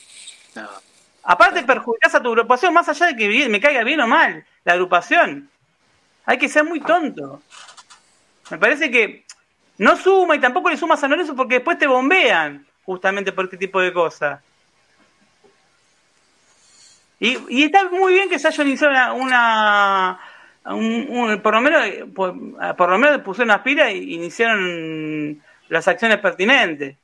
Aparte perjudicas a tu agrupación, más allá de que me caiga bien o mal la agrupación. Hay que ser muy tonto. Me parece que no suma y tampoco le sumas a San Lorenzo porque después te bombean justamente por este tipo de cosas. Y, está muy bien que se haya iniciado una, por lo menos por, lo menos pusieron las pilas e iniciaron las acciones pertinentes.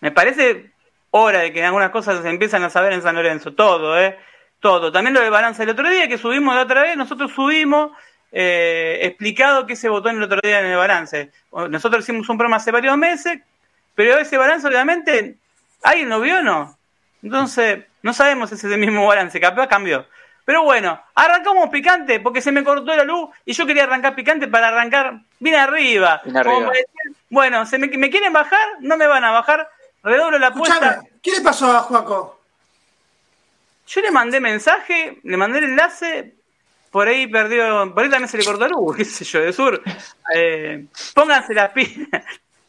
Me parece hora de que algunas cosas se empiezan a saber en San Lorenzo, todo, ¿eh? Todo. También lo de balance el otro día, que subimos la otra vez, nosotros subimos eh, explicado qué se votó en el otro día en el balance. Nosotros hicimos un programa hace varios meses, pero ese balance obviamente, ¿alguien lo vio o no? Entonces, no sabemos si es el mismo balance, capaz cambió. Pero bueno, arrancamos picante porque se me cortó la luz y yo quería arrancar picante para arrancar bien arriba. bueno, se me, me, quieren bajar, no me van a bajar. Redoblo la apuesta.
¿Qué le pasó a Juaco?
Yo le mandé mensaje, le mandé el enlace, por ahí perdió, por ahí también se le cortó luz, (laughs) qué sé yo, de sur. Eh, pónganse las pilas.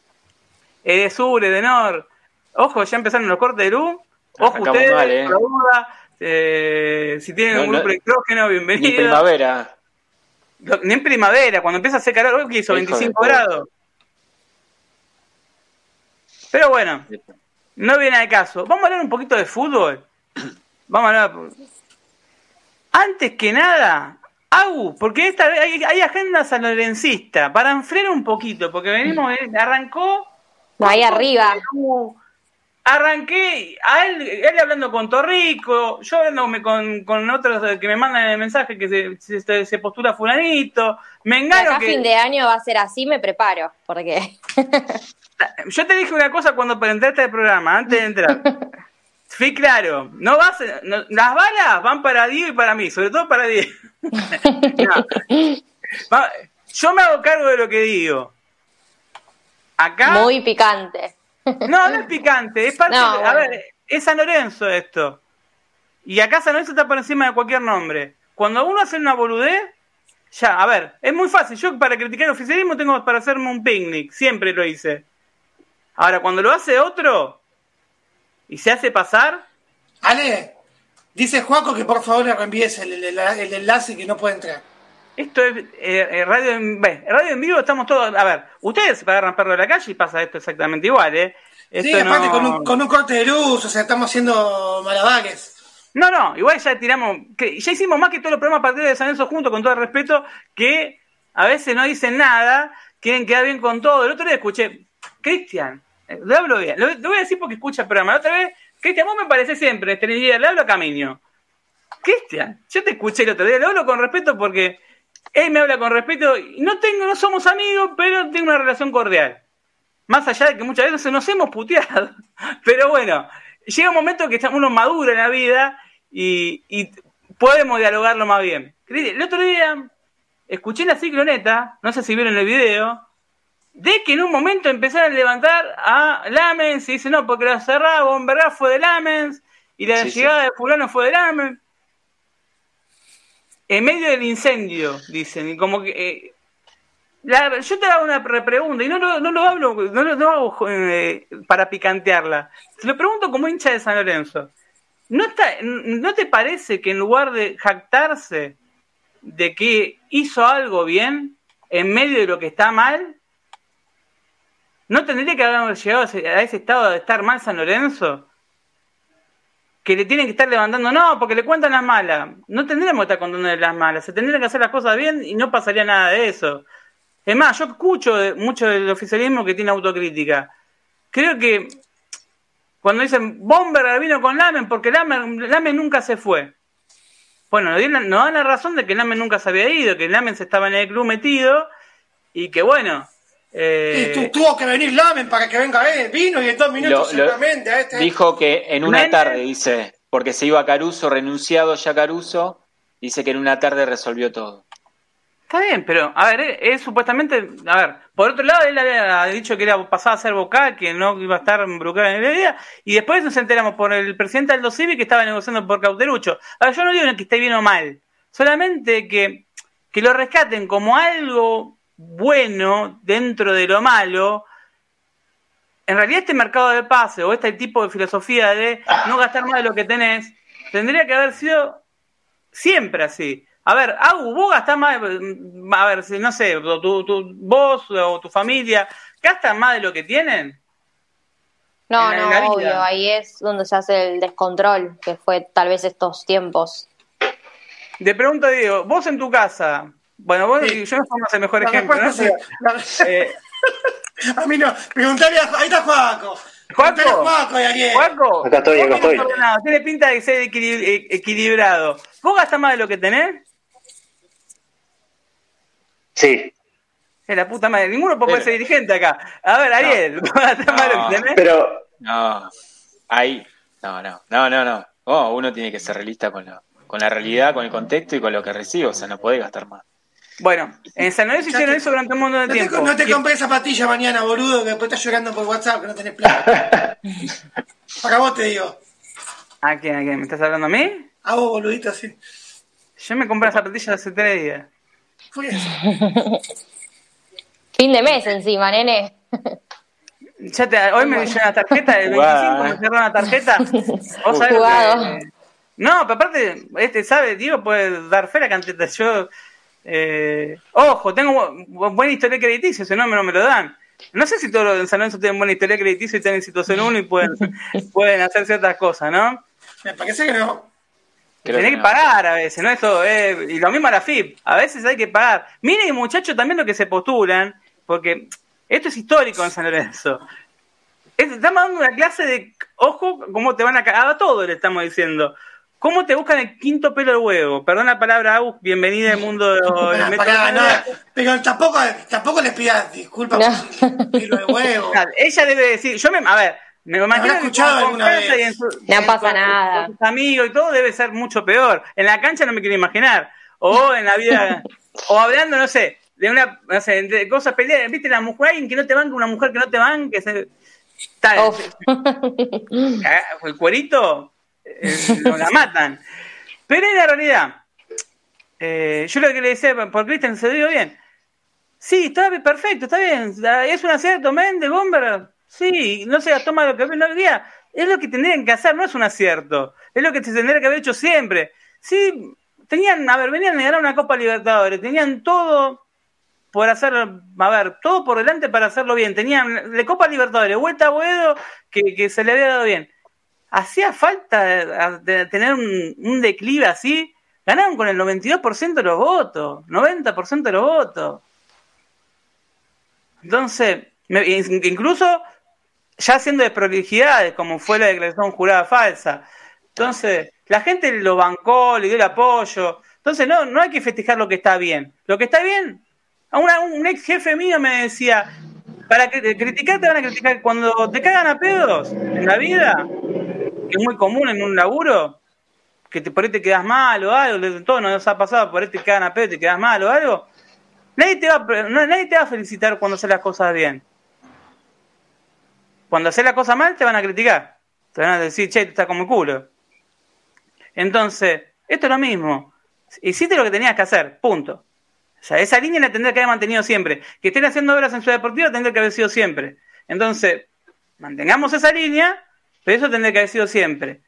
(laughs) de sur, de nor. Ojo, ya empezaron los cortes de luz. Ojo ustedes, eh. Eh, si tienen un grupo de hidrógeno, bienvenido. Ni
primavera.
Ni en primavera, cuando empieza a hacer calor, hoy hizo 25 grados. Pero bueno, no viene de caso. Vamos a hablar un poquito de fútbol. Vamos a hablar. Antes que nada, Agu, porque esta hay, hay agenda sanlorencista, para enfriar un poquito, porque venimos, eh, arrancó.
Ahí arriba.
Arranqué, a él, él hablando con Torrico, yo hablándome con, con otros que me mandan el mensaje que se, se, postula fulanito, me engaño que...
fin de año va a ser así, me preparo, porque... (laughs)
yo te dije una cosa cuando entraste al programa, antes de entrar. (laughs) Fui claro, no vas, las balas van para Diego y para mí, sobre todo para Diego. (laughs) yo me hago cargo de lo que digo. Acá.
Muy picante.
No, no es picante, es parte A ver, es San Lorenzo esto. Y acá San Lorenzo está por encima de cualquier nombre. Cuando uno hace una boludez, ya, a ver, es muy fácil. Yo para criticar el oficialismo tengo para hacerme un picnic, siempre lo hice. Ahora, cuando lo hace otro, y se hace pasar.
Ale, dice Juaco que por favor le reenvíes el, enlace que no puede entrar.
Esto es eh, eh, radio, en, radio en vivo, estamos todos. A ver, ustedes se agarran perro de la calle y pasa esto exactamente igual, ¿eh?
sí, aparte con, un, con un corte de luz, o sea, estamos haciendo malabares.
No, no, igual ya tiramos. Que, ya hicimos más que todos los programas partidos de San Enzo juntos, con todo el respeto, que a veces no dicen nada, quieren quedar bien con todo. El otro día escuché, Cristian, le hablo bien. Lo, voy a decir porque escucha el programa. La otra vez, Cristian, vos me parece siempre, este día, le hablo a Camino. Cristian, yo te escuché el otro día, le hablo con respeto porque él me habla con respeto. No tengo, no somos amigos, pero tengo una relación cordial. Más allá de que muchas veces nos hemos puteado. (laughs) Pero bueno, llega un momento que uno madura en la vida y, y podemos dialogarlo más bien. El otro día escuché la cicloneta, no sé si vieron el video, de que en un momento empezaron a levantar a Lamens y dice no, porque la cerrada en verdad fue de Lamens y la llegada de fulano fue de Lamens. En medio del incendio, dicen, y como que... Eh, yo te hago una pregunta y no, no, no lo hablo, no lo hago eh, para picantearla. Te lo pregunto como hincha de San Lorenzo. ¿No, está, ¿No te parece que en lugar de jactarse de que hizo algo bien en medio de lo que está mal, ¿no tendría que haber llegado a ese estado de estar mal San Lorenzo? Que le tienen que estar levantando, no, porque le cuentan las malas. No tendríamos que estar contando las malas, se tendrían que hacer las cosas bien y no pasaría nada de eso. Es más, yo escucho mucho del oficialismo que tiene autocrítica. Creo que cuando dicen Bomber vino con Lamen, porque Lamen, Lamen nunca se fue. Bueno, nos dan la razón de que Lamen nunca se había ido, que Lamen se estaba en el club metido y que bueno,
eh, y tuvo que venir Lamen para que venga él, vino y en dos minutos seguramente. Este...
Dijo que en una tarde, dice, porque se iba a Caruso, renunciado ya Caruso, dice que en una tarde resolvió todo.
Está bien, pero, a ver, es, supuestamente, a ver, por otro lado, él había dicho que era pasado a ser vocal, que no iba a estar embrucado en el día, y después nos enteramos por el presidente Aldo Civi que estaba negociando por Cauterucho. A ver, yo no digo que esté bien o mal, solamente que, que lo rescaten como algo bueno dentro de lo malo, en realidad este mercado de pase o este tipo de filosofía de no gastar más de lo que tenés, tendría que haber sido siempre así. A ver, Agu, vos gastás más, a ver, no sé, tu, vos o tu familia, ¿gastan más de lo que tienen?
No, no, obvio, ahí es donde se hace el descontrol, que fue tal vez estos tiempos.
De pregunta, Diego, vos en tu casa, bueno, vos y yo no somos el mejor ejemplo. ¿no?
Eh, (laughs) a mí no. Preguntarle a. Ahí está Juaco.
Juaco.
Juaco y
Juaco.
Acá estoy, acá estoy.
Tiene pinta de ser eh, equilibrado. ¿Vos gastás más de lo que tenés?
Sí.
Es la puta madre. Ninguno puede ser dirigente acá. A ver, Ariel, ¿vos gastás más de lo que tenés?
Pero.
No. Ahí. No, no. No, no, no. Oh, uno tiene que ser realista con, lo, con la realidad, con el contexto y con lo que recibe. O sea, no puede gastar más.
Bueno, en San Lorenzo hicieron eso durante un montón de
no
tiempo.
Te, no te compré zapatilla mañana, boludo, que después estás llorando por WhatsApp que no tenés plata. (laughs) Para vos te digo.
¿A quién? ¿A quién? ¿Me estás hablando a mí?
A vos, boludito, sí.
Yo me compré las zapatillas hace tres días.
Fue eso. (laughs)
fin de mes encima, nene. (laughs)
Ya te, hoy me llegó una tarjeta del 25, me cerró una tarjeta. ¿Vos sabés que, No, pero aparte, este sabe, Diego puede dar fe la cantidad. Yo eh, ojo, tengo buena historia crediticia, si no, no me lo dan. No sé si todos los San Lorenzo tienen buena historia crediticia y están en situación 1 y pueden, (laughs) pueden hacer ciertas cosas, ¿no?
Me parece que no.
Tenés que, pagar a veces, ¿no? Eso, eh, y lo mismo a la FIP, a veces hay que pagar. Miren, muchachos, también lo que se postulan, porque esto es histórico en San Lorenzo. Estamos dando una clase de, ojo, cómo te van a cagar a todo, le estamos diciendo. ¿Cómo te buscan el quinto pelo del huevo? Perdón la palabra, Agus, bienvenida al mundo del (laughs)
no, pero tampoco, tampoco les pidas disculpas por el pelo de huevo. (laughs)
Ella debe decir, yo me, a ver, me imagino que
escuchado alguna vez.
no pasa nada.
Con sus amigos y todo debe ser mucho peor. En la cancha no me quiero imaginar. O en la vida, (laughs) o hablando, no sé, de una, no sé, de cosas peleadas. ¿Viste la mujer, alguien que no te banque, una mujer que no te banque? Se, tal, el cuerito eh, no la matan. Pero en la realidad, eh, yo lo que le decía por Cristian se dio bien. Sí, está perfecto, está bien. Es un acierto, de Bomber. Sí, no se toma lo que no día. Es lo que tendrían que hacer, no es un acierto. Es lo que se tendría que haber hecho siempre. Sí, tenían, a ver, venían a ganar una Copa Libertadores, tenían todo por hacer, a ver, todo por delante para hacerlo bien. Tenían de Copa Libertadores, vuelta a Boedo, que se le había dado bien hacía falta tener un, declive así. Ganaron con el 92% de los votos, 90% de los votos. Entonces, incluso ya haciendo desprolijidades, como fue la declaración jurada falsa. Entonces, la gente lo bancó, le dio el apoyo. Entonces, no, no hay que festejar lo que está bien. Lo que está bien, a un ex jefe mío me decía, para criticar te van a criticar cuando te cagan a pedos en la vida, que es muy común en un laburo, que te, por ahí te quedas mal o algo, todo nos ha pasado, por ahí te cagan a pedos, te quedas mal o algo. Nadie te, va, nadie te va a felicitar cuando haces las cosas bien. Cuando haces las cosas mal, te van a criticar. Te van a decir, che, te está como el culo. Entonces, esto es lo mismo. hiciste lo que tenías que hacer, punto. O sea, esa línea la tendría que haber mantenido siempre. Que estén haciendo obras en Ciudad Deportiva tendría que haber sido siempre. Entonces, mantengamos esa línea, pero eso tendría que haber sido siempre.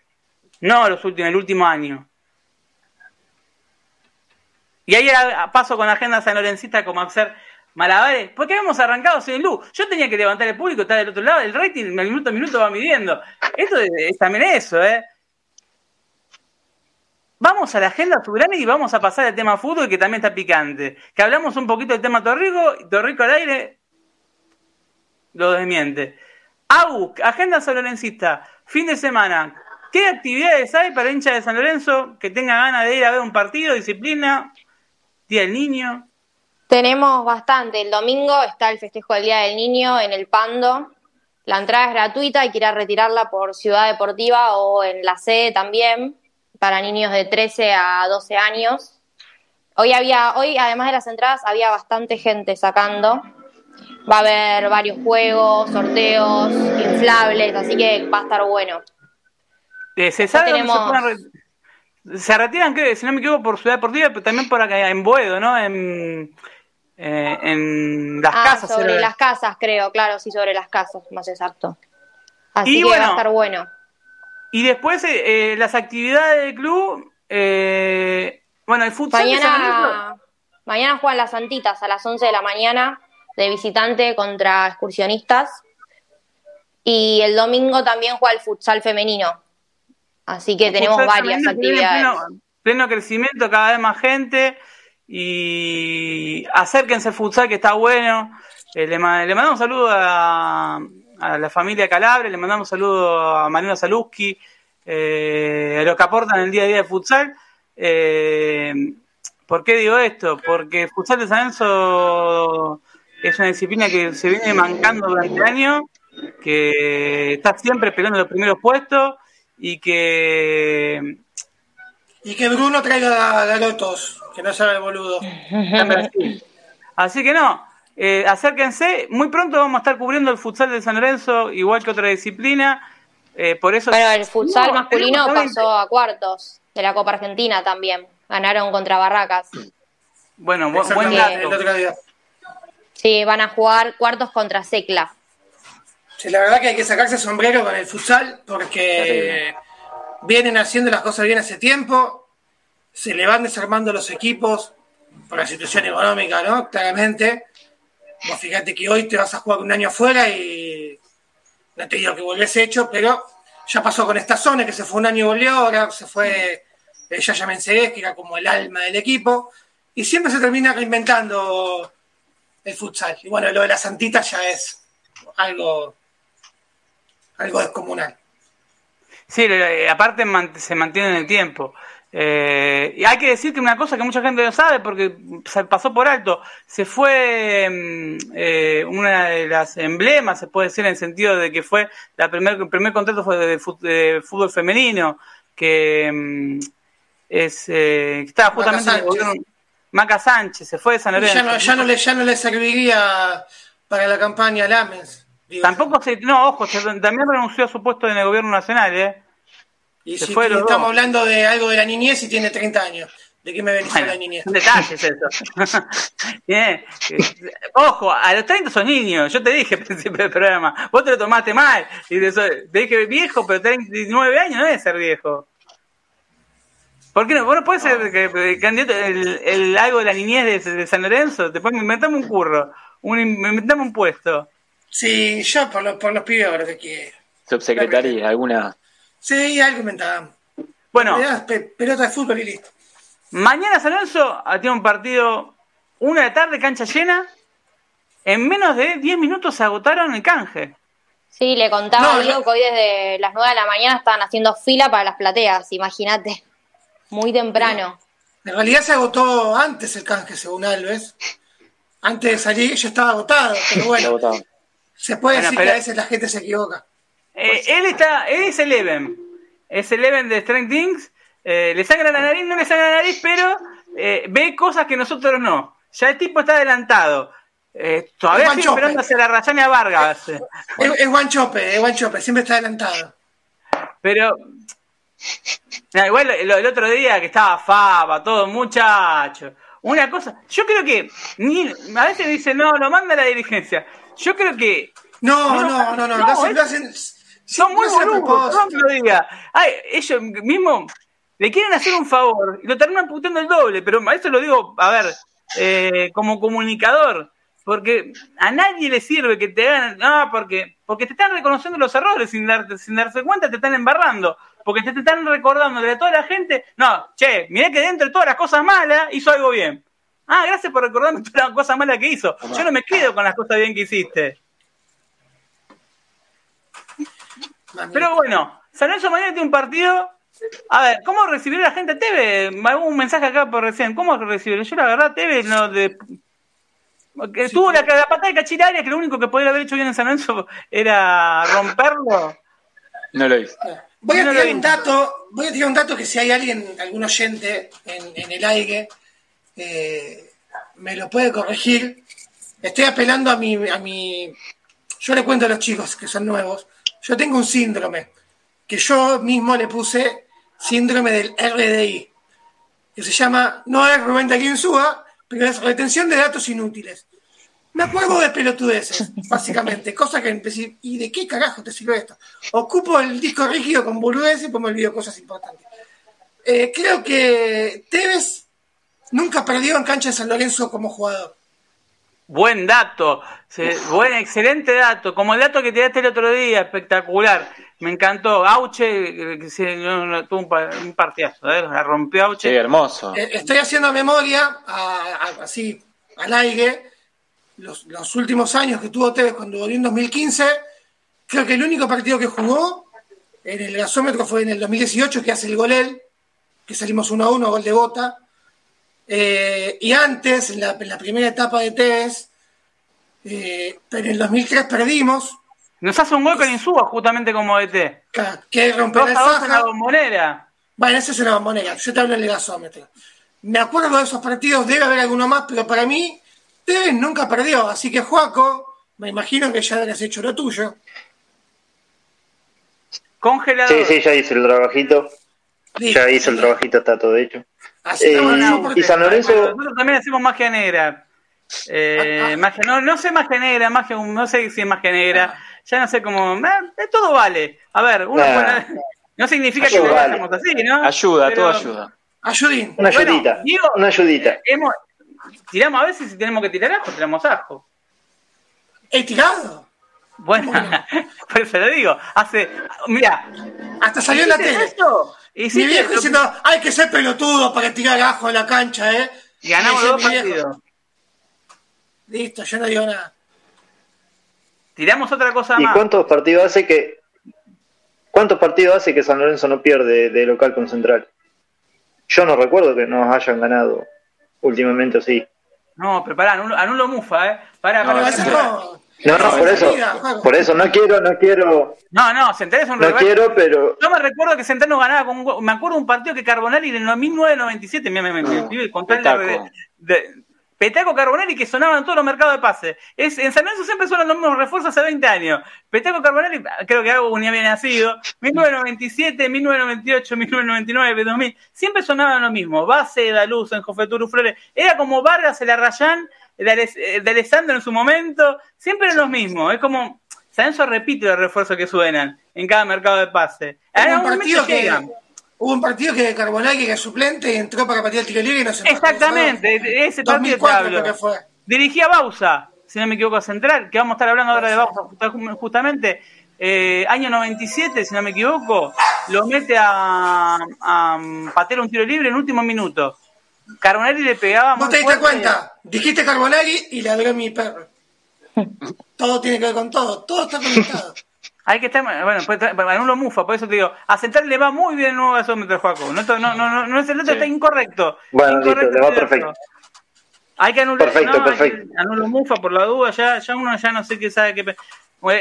No los últimos, el último año. Y ahí paso con la agenda San Lorencista como hacer malabares. Porque habíamos arrancado sin luz. Yo tenía que levantar el público, estar del otro lado. El rating, el minuto a minuto va midiendo. Esto es, también eso, ¿eh? Vamos a la agenda soberana y vamos a pasar al tema fútbol que también está picante. Que hablamos un poquito del tema Torrico, Torrico al aire lo desmiente. Agenda Lorencista, fin de semana. ¿Qué actividades hay para hincha de San Lorenzo que tenga ganas de ir a ver un partido, disciplina, Día del Niño?
Tenemos bastante. El domingo está el festejo del Día del Niño en el Pando. La entrada es gratuita, hay que ir a retirarla por Ciudad Deportiva o en la sede también, para niños de 13 a 12 años. Hoy había, hoy además de las entradas, había bastante gente sacando. Va a haber varios juegos, sorteos, inflables, así que va a estar bueno.
Eh, ¿Se sabe se, retiran, si no me equivoco, por Ciudad Deportiva, pero también por acá en Boedo, ¿no? En, eh, en las ah, casas.
Sobre las casas, creo, claro, sí, sobre las casas, más exacto. Así que va a estar bueno.
Y después eh, las actividades del club, bueno, el futsal.
Mañana, mañana juegan las Santitas a las 11 de la mañana de visitante contra excursionistas. Y el domingo también juega el futsal femenino. Así que tenemos varias actividades.
Pleno, crecimiento, cada vez más gente. Y acérquense al futsal que está bueno. Eh, le, mandamos un saludo a, la familia Calabre, le mandamos un saludo a Mariana Saluski, eh, a los que aportan el día a día de futsal. Eh, ¿Por qué digo esto? Porque futsal de San Enzo es una disciplina que se viene mancando durante el año, que está siempre peleando los primeros puestos y que.
Y que Bruno traiga garotos, que no sabe el boludo. (laughs)
Así que no, eh, acérquense. Muy pronto vamos a estar cubriendo el futsal de San Lorenzo, igual que otra disciplina. Eh, por eso.
Pero el futsal masculino pasó a cuartos de la Copa Argentina también. Ganaron contra Barracas.
Bueno, buen dato.
Sí, van a jugar cuartos contra Secla.
Sí, la verdad que hay que sacarse sombrero con el futsal porque vienen haciendo las cosas bien hace tiempo, se le van desarmando los equipos por la situación económica, ¿no? Claramente. Vos fíjate que hoy te vas a jugar un año afuera y no te digo que volvés hecho, pero ya pasó con esta zona que se fue un año y volvió, ahora se fue ya que era como el alma del equipo, y siempre se termina reinventando el futsal. Y bueno, lo de la Santita ya es algo, algo descomunal.
Sí, aparte se mantiene en el tiempo. Eh, y hay que decir que una cosa que mucha gente no sabe porque se pasó por alto, se fue mm, eh, una de las emblemas, se puede decir en el sentido de que fue la primer, el primer contrato fue de, fútbol femenino, que mm, es eh, estaba justamente Maca Sánchez, se fue de San Lorenzo.
Ya no, ya no, le, ya no le serviría para la campaña Lames.
Tampoco se, no, ojo, también renunció a su puesto en el gobierno nacional, ¿eh?
Y si estamos hablando de algo de la niñez y tiene 30 años. ¿De qué me venís bueno, la niñez?
Detalles eso. (laughs) Bien. Ojo, a los 30 son niños. Yo te dije al principio del programa. Vos te lo tomaste mal. Y te, dije viejo, pero 39 años no debe ser viejo. ¿Por qué no? ¿Vos no puedes ser que, candidato el, el, algo de la niñez de, San Lorenzo? Te pongo, inventame un curro, un, inventame un puesto.
Sí, yo por, los por los pibes ahora que quiero.
Subsecretaría, alguna.
Sí, algo inventamos.
Bueno.
Pelota de fútbol y listo.
Mañana San Lorenzo tiene un partido, una de tarde, cancha llena. En menos de 10 minutos se agotaron el canje.
Sí, le contaba a Diego que hoy desde las 9 de la mañana estaban haciendo fila para las plateas, imagínate muy temprano.
En realidad se agotó antes el canje, según Alves. Antes de salir ya estaba agotado, pero bueno. (laughs) Se puede decir que a veces la gente se equivoca.
Eh, él está, él es Eleven. Es Eleven de Strength Things. Eh, le sangra la nariz, no le sangra la nariz, pero eh, ve cosas que nosotros no. Ya el tipo está adelantado. todavía estoy esperando hacer la Rayania Vargas.
Es, es Juan Chope, es Juan Chope, siempre está adelantado.
Pero (laughs) igual el, otro día que estaba Faba, todo, muchacho. Una cosa, yo creo que ni, a veces dicen, no, lo manda la dirigencia. Yo creo que.
No, no, no, no, no, hacen,
son muy boludos, no lo diga. Ay, ellos mismos le quieren hacer un favor y lo terminan putando el doble, pero a eso lo digo, a ver, eh, como comunicador, porque a nadie le sirve que te hagan, no, porque, porque te están reconociendo los errores sin, darte, sin darse cuenta, te están embarrando, porque te, están recordando de toda la gente, no, che, mirá que dentro de todas las cosas malas hizo algo bien. Ah, gracias por recordarme todas las cosas malas que hizo. Yo no me quedo con las cosas bien que hiciste. Pero bueno, San Lorenzo mañana tiene un partido. A ver, ¿cómo recibir a la gente TV? Un mensaje acá por recién. ¿Cómo recibir? Yo la verdad, TV no de que tuvo la, la, patada de Cachiraria, que lo único que podría haber hecho bien en San Lorenzo era romperlo.
No lo hizo.
Voy a tirar un dato, voy a tirar un dato que si hay alguien, algún oyente en, el aire, eh, me lo puede corregir. Estoy apelando a mi, a mi. Yo le cuento a los chicos que son nuevos. Yo tengo un síndrome que yo mismo le puse síndrome del RDI, que se llama, no es Rubén de Insúa, pero es retención de datos inútiles. Me acuerdo de pelotudeces, básicamente, cosa que empecé, ¿y de qué carajo te sirve esto? Ocupo el disco rígido con boludeces y pues me olvido cosas importantes. Eh, creo que Tevez nunca perdió en cancha de San Lorenzo como jugador.
Buen dato, buen, excelente dato, como el dato que te daste el otro día, espectacular, me encantó. Auche, que tuvo un, partidazo, ¿eh? la rompió Auche.
Sí, hermoso.
Eh, estoy haciendo memoria, así, al aire, los, los, últimos años que tuvo Tevez cuando volvió en 2015, creo que el único partido que jugó en el gasómetro fue en el 2018, que hace el gol él, que salimos 1 a 1, gol de bota. Eh, y antes, en la, primera etapa de Tevez, eh, pero en el 2003 perdimos.
Nos hace un gol con Insúa, justamente como ET.
Que romper el
faja. la bombonera.
Bueno, esa es una bombonera. Yo te hablo en el gasómetro. Me acuerdo de esos partidos, debe haber alguno más, pero para mí, Tevez nunca perdió. Así que, Juaco, me imagino que ya has hecho lo tuyo.
Congelador.
Sí, sí, ya hice el trabajito. ya hice el trabajito, está todo hecho. Eh, y San Lorenzo.
Nosotros también hacemos magia negra. Eh, ah, ah. magia, no, no sé magia negra, magia, no sé si es magia negra. Ya no sé cómo. Eh, todo vale. A ver, uno no significa que lo hacemos así, ¿no?
Ayuda, todo ayuda.
Ayudín.
Una ayudita. una ayudita.
Hemos, tiramos a veces si tenemos que tirar ajo, tiramos ajo.
¿He tirado?
Bueno, (laughs) por eso lo digo. Hace. Mira.
Hasta salió en la tele. Esto? Y Mi viejo diciendo, hay que ser pelotudo para tirar ajo en la cancha, ¿eh?
Y ganamos dos partidos.
Listo, yo no digo nada.
Tiramos otra cosa más.
¿Y cuántos partidos hace que cuántos partidos hace que San Lorenzo no pierde de local con Central? Yo no recuerdo que nos hayan ganado últimamente sí.
No, pero pará, anulo, mufa, ¿eh? Pará, pará,
no, no, por eso, por eso no quiero, no quiero.
No, no, Central es un
No quiero, pero.
Yo me recuerdo que Central no ganaba con un Me acuerdo de un partido que Carbonari en el 1997, me, me, me, me de, de, Petaco Carbonari que sonaban en todos los mercados de pase. Es, en San Lorenzo siempre suenan los mismos refuerzos hace 20 años. Petaco Carbonari, creo que algo ni había nacido. 1997, 1998, 1999, 2000. Siempre sonaban lo mismo. Base, Daluz, en Jofeturu Flores. Era como Vargas, el Arrayán de, Alessandro en su momento, siempre es lo mismo. Es como, San repite los refuerzos que suenan en cada mercado de pase.
Hubo un, partido que, hubo un partido que Carbonari, que es suplente, entró para partir el tiro libre y no se
Exactamente, ese partido 2004, que fue. Dirigía Bausa, si no me equivoco, a Central, que vamos a estar hablando ahora de Bausa justamente. Eh, año 97, si no me equivoco, lo mete a, a patear un tiro libre en último minuto. Carbonari le pegaba
¿Vos te diste cuenta? Dijiste Carbonari y le a mi perro. (laughs) todo tiene que ver con todo, todo está conectado.
Hay que estar, bueno, pues, mufa, por eso te digo, a Central le va muy bien el nuevo gasómetro Juaco. No, no, no, no, no es el otro, está incorrecto.
Bueno, listo, le va perfecto.
Hay que anular,
perfecto, no, perfecto.
anulo mufa por la duda, ya, ya uno ya no sé qué sabe qué.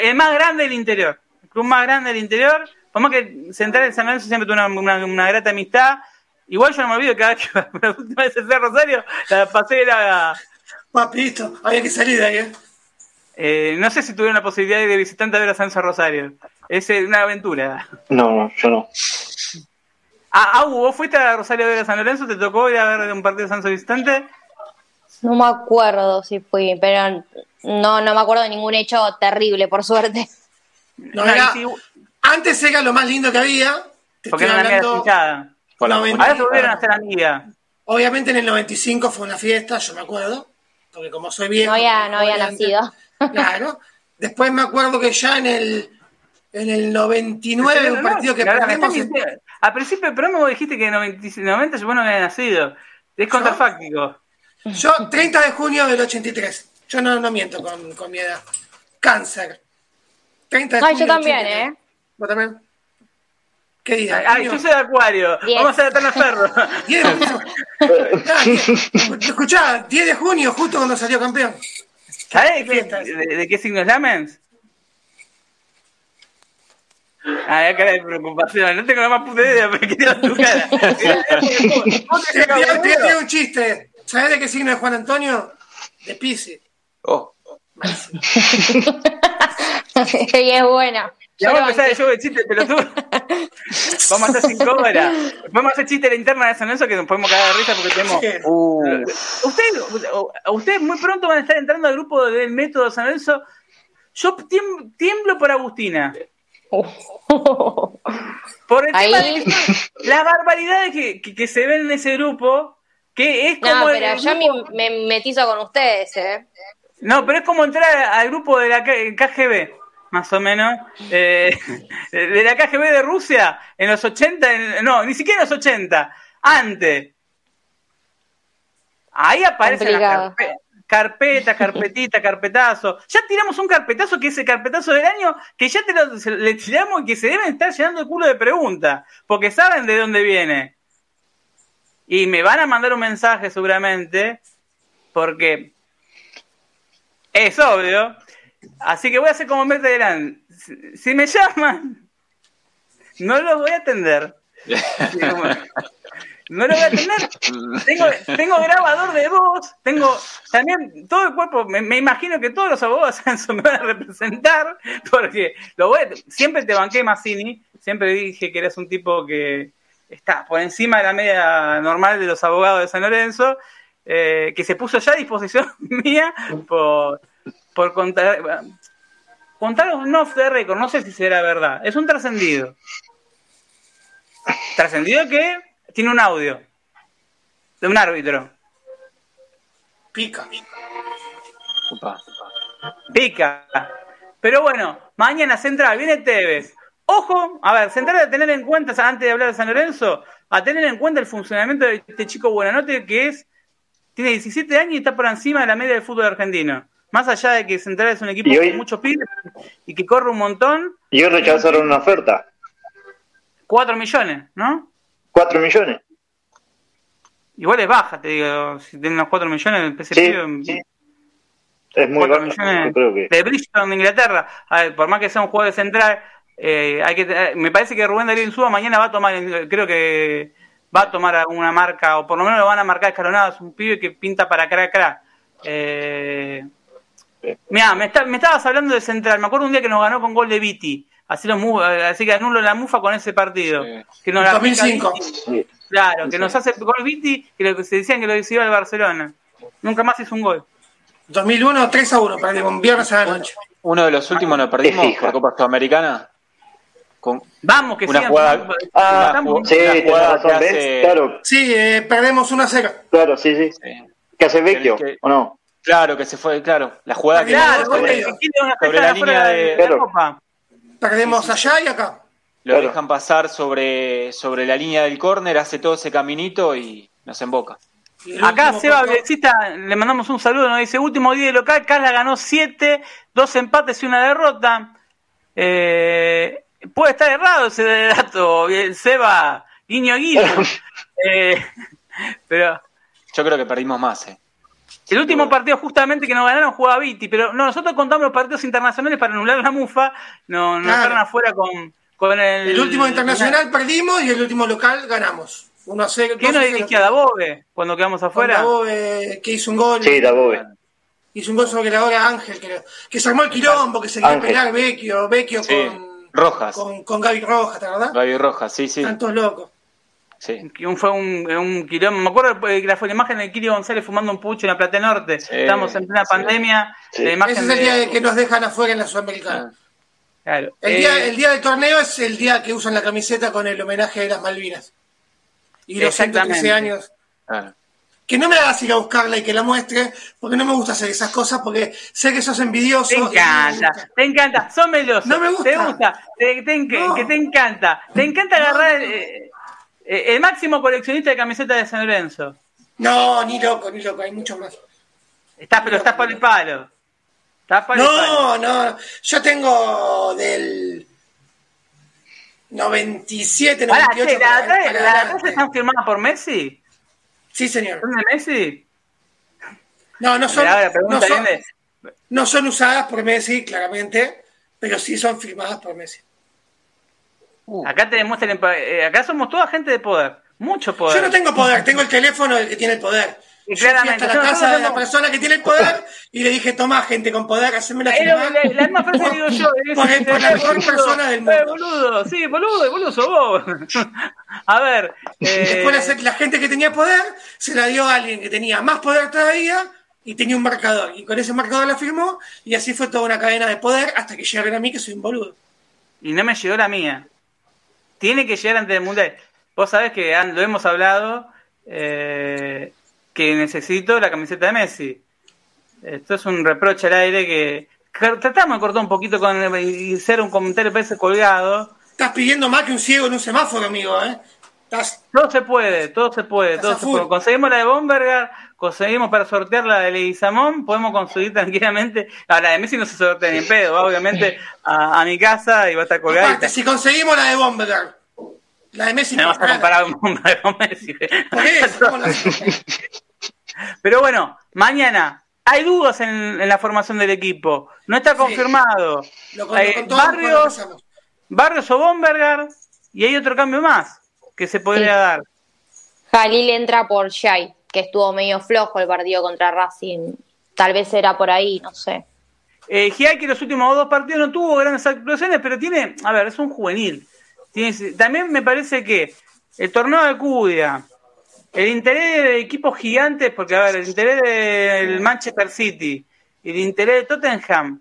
El más grande del interior, el club más grande del interior, como que Central de San Lorenzo siempre tuvo una, una, una grata amistad Igual yo no me olvido cada vez que (laughs) la última vez fui a Rosario, la pasé era.
Papito, había que salir de ahí, ¿eh?
¿Eh? no sé si tuvieron la posibilidad de visitante a ver a Sanso Rosario. Es una aventura.
No, no, yo no.
Ah, ah, ¿vos fuiste a Rosario de San Lorenzo? ¿Te tocó ir a ver un partido de San Vicente?
No me acuerdo si fui, pero no, no me acuerdo de ningún hecho terrible, por suerte.
No, era- antes era lo más lindo que había. Te
Porque
estoy
no la
hablando-
Ahora se volvieron a hacer amigas.
Obviamente en el 95 fue una fiesta, yo me acuerdo. Porque como soy viejo.
No había, no había nacido.
Claro. Después me acuerdo que ya en el, en el 99, un partido que
La verdad,
perdimos.
me dijiste- Al principio del programa vos dijiste que en 90, 90 yo no había nacido. Es contrafáctico.
Yo, 30 de junio del 83. Yo no, no miento con, con mi edad. Cáncer. 30 de
Ay,
junio
yo también,
83.
¿eh?
¿Vos también? ¿Qué día?
Ay,
Junio.
yo soy de Acuario.
Diez.
Vamos a Eterno Ferro.
10 de junio. (laughs) Diez- Escuchá, 10 de junio, justo cuando salió campeón.
¿Sabés de, qué-
Fiestas.
de, de qué signo es Lamens? Ah, la cara de preocupación. No tengo la más puta idea, pero quería tu cara. (laughs) Te-
un chiste. ¿Sabés de qué signo es Juan Antonio? De Pisces.
Oh,
y (laughs) es bueno.
Ya vamos a empezar el show de chistes, pelotudo. (laughs) Vamos a hacer cinco horas. Vamos a hacer chiste de la interna de San Lorenzo que nos podemos cagar de risa porque tenemos.
Sí.
uh,
Ustedes, ustedes muy pronto van a estar entrando al grupo del método San Lorenzo. Yo tiemblo, por Agustina. (laughs) Por el tema
Ahí.
de que- las barbaridades que, que, que se ven en ese grupo, que es como
No,
el
pero yo
grupo-
me, me metizo con ustedes, ¿eh?
No, pero es como entrar al grupo de la KGB, más o menos. eh, (laughs) de la KGB de Rusia en los 80, en- no, ni siquiera en los 80, antes. Ahí aparecen las carpetas, carpetita, (laughs) carpetazo. Ya tiramos un carpetazo que es el carpetazo del año, que ya te lo, se- le tiramos y que se deben estar llenando el culo de preguntas, porque saben de dónde viene. Y me van a mandar un mensaje seguramente, porque es obvio. Así que voy a hacer como Meta dirán. Si, si me llaman, no los voy a atender. No lo voy a atender. Tengo, tengo grabador de voz, tengo también todo el cuerpo. Me, imagino que todos los abogados (laughs) Sanso me van a representar, porque lo voy a- siempre te banqué Massini, siempre dije que eres un tipo que está por encima de la media normal de los abogados de San Lorenzo, eh, que se puso ya a disposición (laughs) mía por, por contar, contar un off de récord, no sé si será verdad, es un trascendido. Trascendido que tiene un audio de un árbitro.
Pica.
upa.
Pica. Pero bueno, mañana Central, viene Tevez. Ojo, a ver, Central a tener en cuenta, antes de hablar de San Lorenzo, a tener en cuenta el funcionamiento de este chico Buenanote que es, tiene 17 años y está por encima de la media del fútbol argentino. Más allá de que Central es un equipo
hoy-
con muchos pibes y que corre un montón,
Y hoy rechazaron una oferta.
4 millones, ¿no?
4 millones.
Igual es baja, te digo, si tienen unos 4 millones el PSP.
Sí, sí. Es muy
4
baja.
millones
creo que.
de Bridgestone de Inglaterra. A ver, por más que sea un juego de central, eh, hay que tener- me parece que Rubén Darío Insúa mañana va a tomar, creo que va a tomar alguna marca, o por lo menos lo van a marcar escalonado. Es un pibe que pinta para crack crack. Eh, Mira, me, está- me estabas hablando de central. Me acuerdo un día que nos ganó con gol de Viti. Así, lo mu- así que anulo la mufa con ese partido.
Sí.
Que nos la pica
2005.
Viti.
Sí.
Claro, que nos hace gol Viti, que lo que se decían que lo iba al Barcelona. Nunca más hizo un gol.
2001, 3 a 1, perdimos un viernes a la noche.
Uno de los últimos nos perdimos por Copa Sudamericana. Con
Vamos, que
Una
sigan
jugada-
tomando-
Ah, sí,
Una jugada
razón,
que
¿ves?
hace-
Claro,
Sí, eh, perdemos 1 a 0.
claro, sí, sí.
eh,
¿Qué hace Vecchio?
que-
¿O no?
Claro que se fue, claro. La jugada que
Claro,
Sobre-
que
sobre
fecha
la línea
de,
de-
la. Copa.
Perdemos allá y acá.
lo
Claro.
dejan pasar sobre, sobre la línea del córner, hace todo ese caminito y nos emboca.
Acá Seba Bielcita, le mandamos un saludo, nos dice, último día de local, Carla ganó 7, dos empates y una derrota. Eh, puede estar errado ese dato, Seba, guiño guiño. (laughs) Eh, pero
Yo creo que perdimos más, eh.
El último partido justamente que nos ganaron jugaba Viti, pero no, nosotros contamos los partidos internacionales para anular la mufa, no, nos
Claro.
dejaron afuera con, con el...
El último internacional perdimos y el último local ganamos. 1 a 0.
¿Quién nos dirigía? ¿Dabove? Cuando quedamos afuera.
Dabove, que hizo un gol.
Sí, Dabove.
Hizo un gol sobre la hora Ángel, creo. Que se armó el quilombo, que se quería pelear Vecchio, Vecchio
Sí,
con,
Rojas.
con, con Gaby Rojas, ¿te verdad?
Gaby Rojas, sí, sí.
Están todos locos.
Sí.
Que un- fue un, un quilombo. Me acuerdo de la, fue la imagen de Kiri González fumando un pucho en la Plata Norte.
Sí,
Estamos en plena
sí.
pandemia.
Sí.
La imagen
Ese es el día de que nos dejan afuera en la Sudamericana.
Ah,
Claro.
El,
Eh,
día, el día del torneo es el día que usan la camiseta con el homenaje de las Malvinas. Y los 113
Exactamente.
años.
claro.
Que no me hagas ir a buscarla y que la muestre, porque no me gusta hacer esas cosas, porque sé que sos envidioso.
Te
no
encanta, te encanta, sos meloso.
No me gusta.
Te gusta, te- te enc-
No.
que te encanta. Te encanta
No,
agarrar
no.
eh, eh, el máximo coleccionista de camisetas de San Lorenzo.
No, ni loco, ni loco, hay muchos más.
Estás, pero estás por el palo. Estás por el
No,
palo.
no, yo tengo del 97,
Pará,
98
che, ¿la ¿la
adelante.
están firmadas por Messi?
Sí, señor.
¿Son de Messi?
No, no son,
Mirá, la
son, no son usadas por Messi, claramente, pero sí son firmadas por Messi.
Acá te demuestran, eh, acá somos toda gente de poder, mucho poder.
Yo no tengo poder, tengo el teléfono que tiene el poder.
Y
Yo fui hasta la casa de la persona que tiene el poder y le dije, toma gente con poder, haceme la
Es
firma.
la, la misma frase que digo yo. (laughs) es-
Por, por la
eh,
mejor
boludo,
persona del
eh,
mundo.
boludo, sí, boludo, boludo sos vos. (laughs) A ver. eh,
Después la gente que tenía poder se la dio a alguien que tenía más poder todavía y tenía un marcador. Y con ese marcador la firmó y así fue toda una cadena de poder hasta que llegaron a mí que soy un boludo.
y no me llegó la mía. Tiene que llegar antes del mundial. Vos sabés que han- lo hemos hablado, eh, que necesito la camiseta de Messi. Esto es un reproche al aire que, que tratamos de cortar un poquito con y hacer un comentario parece colgado.
Estás pidiendo más que un ciego en un semáforo, amigo, ¿eh? Estás...
Todo se puede, todo se puede, todo se puede. Conseguimos la de Bomberger, conseguimos para sortear la de Leguizamón, podemos conseguir (laughs) tranquilamente. A la de Messi no se sortea ni en pedo, va obviamente a, a mi casa y va a estar colgada.
Aparte, si conseguimos la de Bomberger, la de Messi
Me vas a
nada.
comparar con Messi.
Por eso, ¿cómo la- (laughs)
Pero bueno, mañana hay dudas en, en la formación del equipo. No está confirmado.
Lo
Eh,
con todo lo
Barrios. Barrios o Bomberger y hay otro cambio más que se podría
Sí.
dar.
Jalil entra por Jai, que estuvo medio flojo el partido contra Racing. Tal vez era por ahí, no sé.
Eh, Giai que los últimos dos partidos no tuvo grandes actuaciones, pero tiene, a ver, es un juvenil. Tiene- también me parece que el torneo de Cudia, el interés de equipos gigantes, porque a ver, el interés del Manchester City y el interés de Tottenham,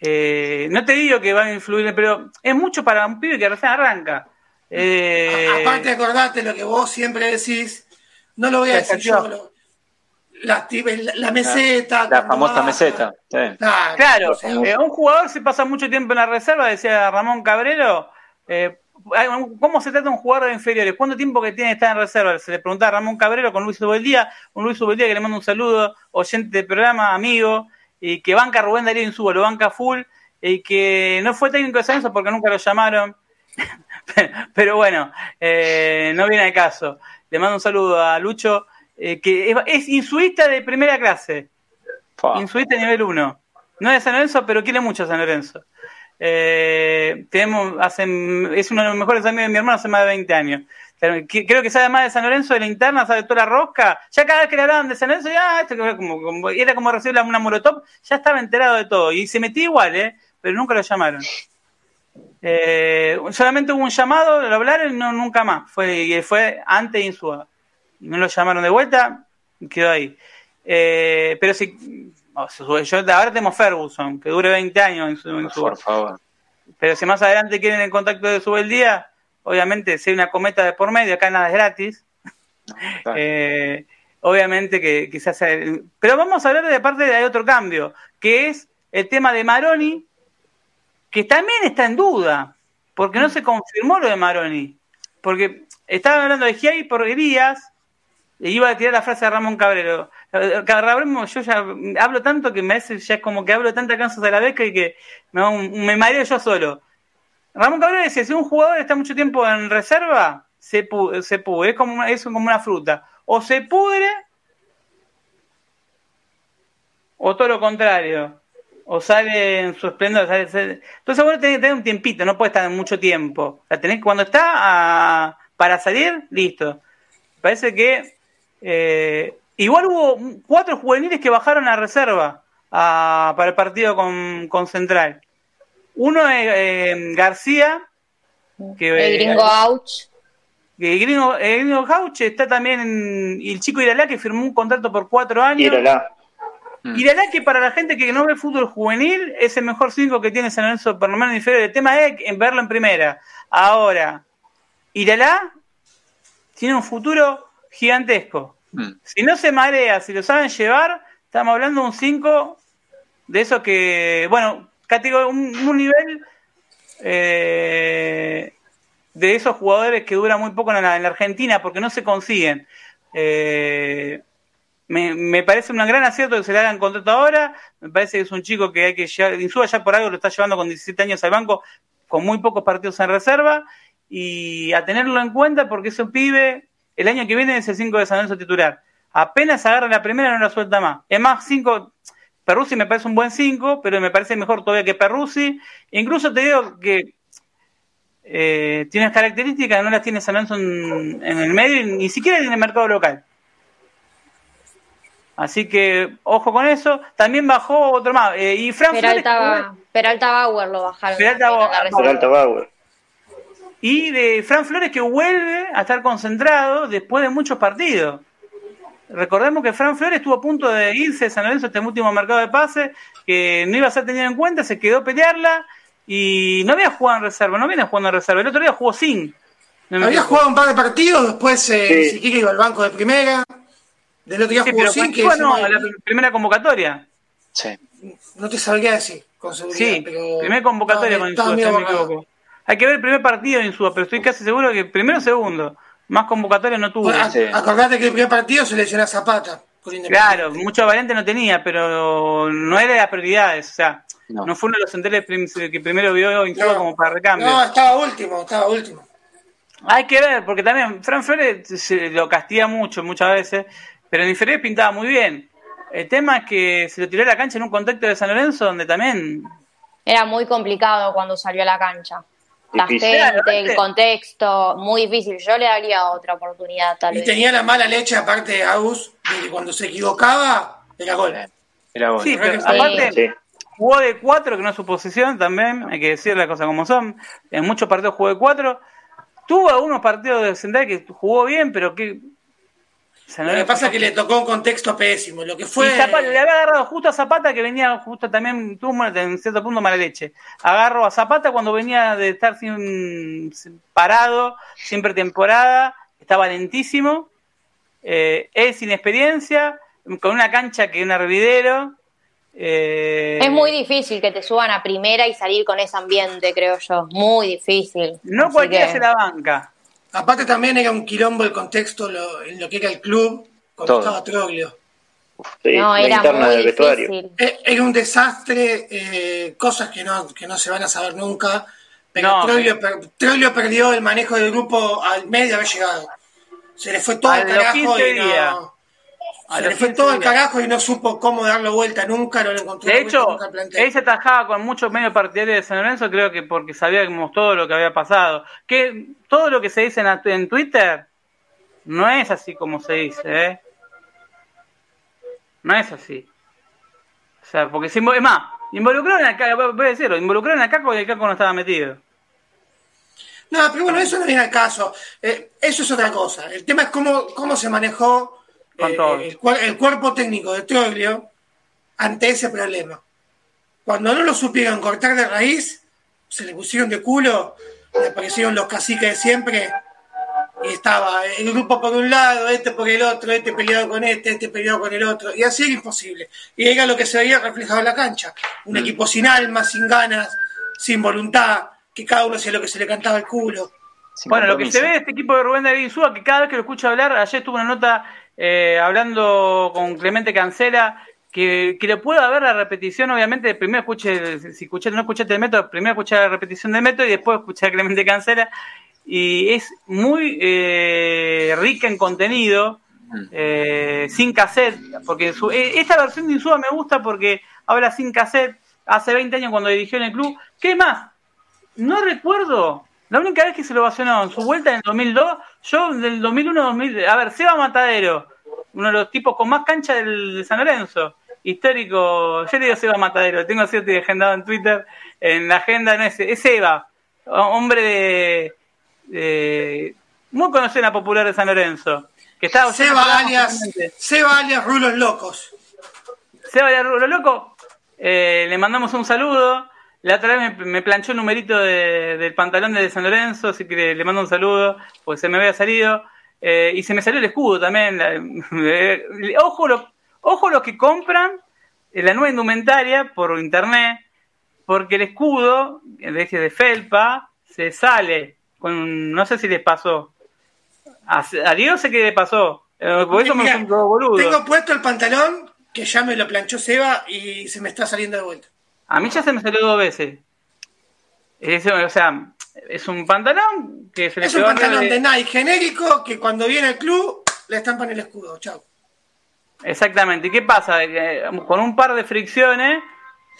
eh, no te digo que van a influir, pero es mucho para un pibe que recién arranca. Eh,
A- Aparte, acordate lo que vos siempre decís, no lo voy a
La
decir yo, lo- la, meseta.
La famosa
baja.
meseta. sí.
Claro,
Claro,
o sea,
eh, un jugador se pasa mucho tiempo en la reserva, decía Ramón Cabrero. eh, ¿Cómo se trata un jugador de inferiores? ¿Cuánto tiempo que tiene que estar en reserva? Se le preguntaba a Ramón Cabrero con Luis Ubeldía, un Luis Ubeldía que le manda un saludo, oyente del programa, amigo, y que banca a Rubén Darío Insubo, lo banca full, y que no fue técnico de San Lorenzo porque nunca lo llamaron. (laughs) Pero bueno, eh, no viene al caso. Le mando un saludo a Lucho, eh, que es, es insuista de primera clase.
Fa.
Insuite nivel 1. No es de San Lorenzo, pero quiere mucho a San Lorenzo. Eh, tenemos, hacen, es uno de los mejores amigos de mi hermano hace más de 20 años. Creo que sabe más de San Lorenzo de la interna, sabe toda la rosca. Ya cada vez que le hablaban de San Lorenzo, ya esto que como, como- era como recibir una molotov, ya estaba enterado de todo. Y se metía igual, ¿eh? pero nunca lo llamaron. Eh, solamente hubo un llamado, lo hablaron y no, nunca más. Fue, y fue antes de Insúa. No lo llamaron de vuelta, quedó ahí. Eh, pero si. yo ahora tenemos Ferguson, que dure 20 años en su, en su-
Por favor.
Pero si más adelante quieren el contacto de su el día, obviamente, si hay una cometa de por medio, acá nada es gratis. (laughs) Eh, obviamente que quizás. Pero vamos a hablar de aparte de otro cambio, que es el tema de Maroni, que también está en duda, porque no se confirmó lo de Maroni. Porque estaban hablando de Giai por Elías, y iba a tirar la frase de Ramón Cabrero. Cabrero, yo ya hablo tanto que me hace, ya es como que hablo tantas canciones a la vez que, que me, me mareo yo solo. Ramón Cabrero decía, si un jugador está mucho tiempo en reserva, se, pu- se pudre, es como una, es como una fruta. O se pudre, o todo lo contrario. O sale en su esplendor. sale- sale- Entonces vos tenés que tener un tiempito, no puede estar mucho tiempo. La tenés, cuando está ah, para salir, listo. Parece que eh, igual hubo cuatro juveniles que bajaron a reserva para el partido con, con Central. Uno es eh, García, que
El gringo Auch.
El gringo, el gringo Gauche está también en, y el chico Iralá que firmó un contrato por cuatro años.
Iralá.
Mm.
Iralá que para la gente que no ve fútbol juvenil es el mejor cinco que tiene San Lorenzo por lo menos en inferior. El tema es en verlo en primera. Ahora, Iralá tiene un futuro gigantesco.
Mm.
Si no se marea, si lo saben llevar, estamos hablando de un 5 de eso que, bueno, un, un nivel eh, de esos jugadores que duran muy poco en la, en la Argentina porque no se consiguen. Eh, me, me parece un gran acierto que se le hagan contrato ahora. Me parece que es un chico que hay que llevar. Insúa ya por algo lo está llevando con 17 años al banco, con muy pocos partidos en reserva. Y a tenerlo en cuenta porque ese pibe, el año que viene es el 5 de San Lorenzo titular. Apenas agarra la primera, no la suelta más. Es más, 5. Perruzzi me parece un buen 5, pero me parece mejor todavía que Perruzzi. Incluso te digo que eh, tiene características no las tiene San Lorenzo en, el medio, ni siquiera en el mercado local. Así que ojo con eso. También bajó otro más. Eh, y Fran Flores,
Peralta, Peralta Bauer lo bajaron.
Peralta Bauer.
Peralta
y de Fran Flores que vuelve a estar concentrado después de muchos partidos. Recordemos que Fran Flores estuvo a punto de irse de San Lorenzo este último mercado de pase, que no iba a ser tenido en cuenta, se quedó a pelearla y no había jugado en reserva, no viene jugando en reserva. El otro día jugó sin. No
Había jugado un par de partidos, después eh,
Sí.
ni siquiera iba al banco de primera. Del otro día
Sí,
jugó
pero
sin, que
no, la primera convocatoria.
Sí.
no te sabría decir con seguridad.
Sí,
pero
primer convocatoria con Insúa, si no me equivoco. Hay que ver el primer partido de Insúa, pero estoy casi seguro que primero o segundo. Más convocatoria no tuvo.
Bueno,
Sí.
Acordate que el primer partido se lesionó a Zapata. por
Claro, mucho variante no tenía, pero no era de las prioridades. O sea, no,
No.
fue uno de los centrales que primero vio Insúa
No.
como para recambio.
No, estaba último, estaba último.
Hay que ver, porque también Fran Flores se lo castiga mucho muchas veces, pero en inferior pintaba muy bien. El tema es que se lo tiró a la cancha en un contexto de San Lorenzo donde también
Era muy complicado cuando salió a la cancha. La
Difícil.
gente, el contexto, muy difícil. Yo le daría otra oportunidad, tal
Y
vez.
tenía la mala leche, aparte de Agus, de que cuando se equivocaba, era gol.
Era gol.
Sí, pero
Sí.
aparte
Sí.
jugó de cuatro, que no es su posición también, hay que decir las cosas como son. En muchos partidos jugó de cuatro. Tuvo algunos partidos de central que jugó bien, pero que...
Lo que pasa es que le tocó un contexto pésimo. Lo que fue.
Y Zapata, le había agarrado justo a Zapata que venía justo también, tuvo en cierto punto mala leche. Agarró a Zapata cuando venía de estar sin, sin- parado, sin pretemporada, estaba lentísimo, eh, él sin experiencia, con una cancha que un hervidero. eh,
Es muy difícil que te suban a primera y salir con ese ambiente, creo yo. Muy difícil.
No
Así
cualquiera
que-
se la banca.
Aparte también era un quilombo el contexto lo- en lo que era el club cuando
Todo.
estaba Troglio.
Sí,
No,
la
era
interna
muy
del vestuario.
difícil.
Eh, Era un desastre, eh, cosas que no, que no se van a saber nunca. Pero
No,
Troglio, per- Troglio perdió el manejo del grupo al medio de haber llegado. Se le fue todo
A
el carajo
15
y no. Se le fue
15
todo el carajo y no supo cómo darlo vuelta nunca, no le encontró
De hecho,
nunca al
él se atajaba con muchos medios partidarios de San Lorenzo, creo que porque sabíamos todo lo que había pasado. Que todo lo que se dice en, en Twitter no es así como se dice, ¿eh? No es así. O sea, porque invo- es más, involucraron a Caco, voy a decirlo, involucraron a Caco y el Caco no estaba metido.
No, pero bueno, eso no viene al caso. Eh, eso es otra cosa. El tema es cómo, cómo se manejó
Con
eh,
todo.
el, cuer- el cuerpo técnico de Troglio ante ese problema. Cuando no lo supieron cortar de raíz, se le pusieron de culo, le aparecieron los caciques de siempre, y estaba el grupo por un lado, este por el otro, este peleado con este, este peleado con el otro, y así era imposible. Y era lo que se veía reflejado en la cancha. Un equipo sin alma, sin ganas, sin voluntad, que cada uno hacía lo que se le cantaba el culo.
Sin
Bueno, lo que se ve de este equipo de Rubén David Insúa, que cada vez que lo escucho hablar, ayer tuve una nota eh, hablando con Clemente Cancela, que, que le pueda ver la repetición, obviamente, primero escuche, si escuché, no escuchaste el método, primero escuché la repetición del método y después escuché a Clemente Cancela, y es muy eh, rica en contenido, eh, sin cassette, porque su- eh, esta versión de Insúa me gusta porque habla sin cassette, hace 20 años cuando dirigió en el club, ¿qué más? No recuerdo. La única vez que se lo vacionó en su vuelta en el 2002, yo del 2001 2000, a ver, Seba Matadero, uno de los tipos con más cancha del, de San Lorenzo, histórico, yo le digo Seba Matadero, tengo cierto y agendado en Twitter, en la agenda no es, es Seba, hombre de, de- muy conocida en la popular de San Lorenzo. Que estaba
Seba alias, Seba alias Rulos Locos.
Seba alias Rulos Locos, eh, le mandamos un saludo. La otra vez me, planchó el numerito del pantalón de San Lorenzo, así que le, mando un saludo, porque se me había salido. Eh, y se me salió el escudo también. (laughs) ojo, lo, ojo los que compran la nueva indumentaria por internet, porque el escudo, eje de felpa, se sale con, no sé si les pasó. A, Dios sé que le pasó. Eh, por eso me
boludo. Tengo puesto el pantalón que ya me lo planchó Seba y se me está saliendo de vuelta.
A mí ya se me salió dos veces. o sea, es un pantalón que se
le Es un pantalón de Nike genérico que cuando viene el club le estampan el escudo. Chao.
Exactamente. ¿Y qué pasa? con un par de fricciones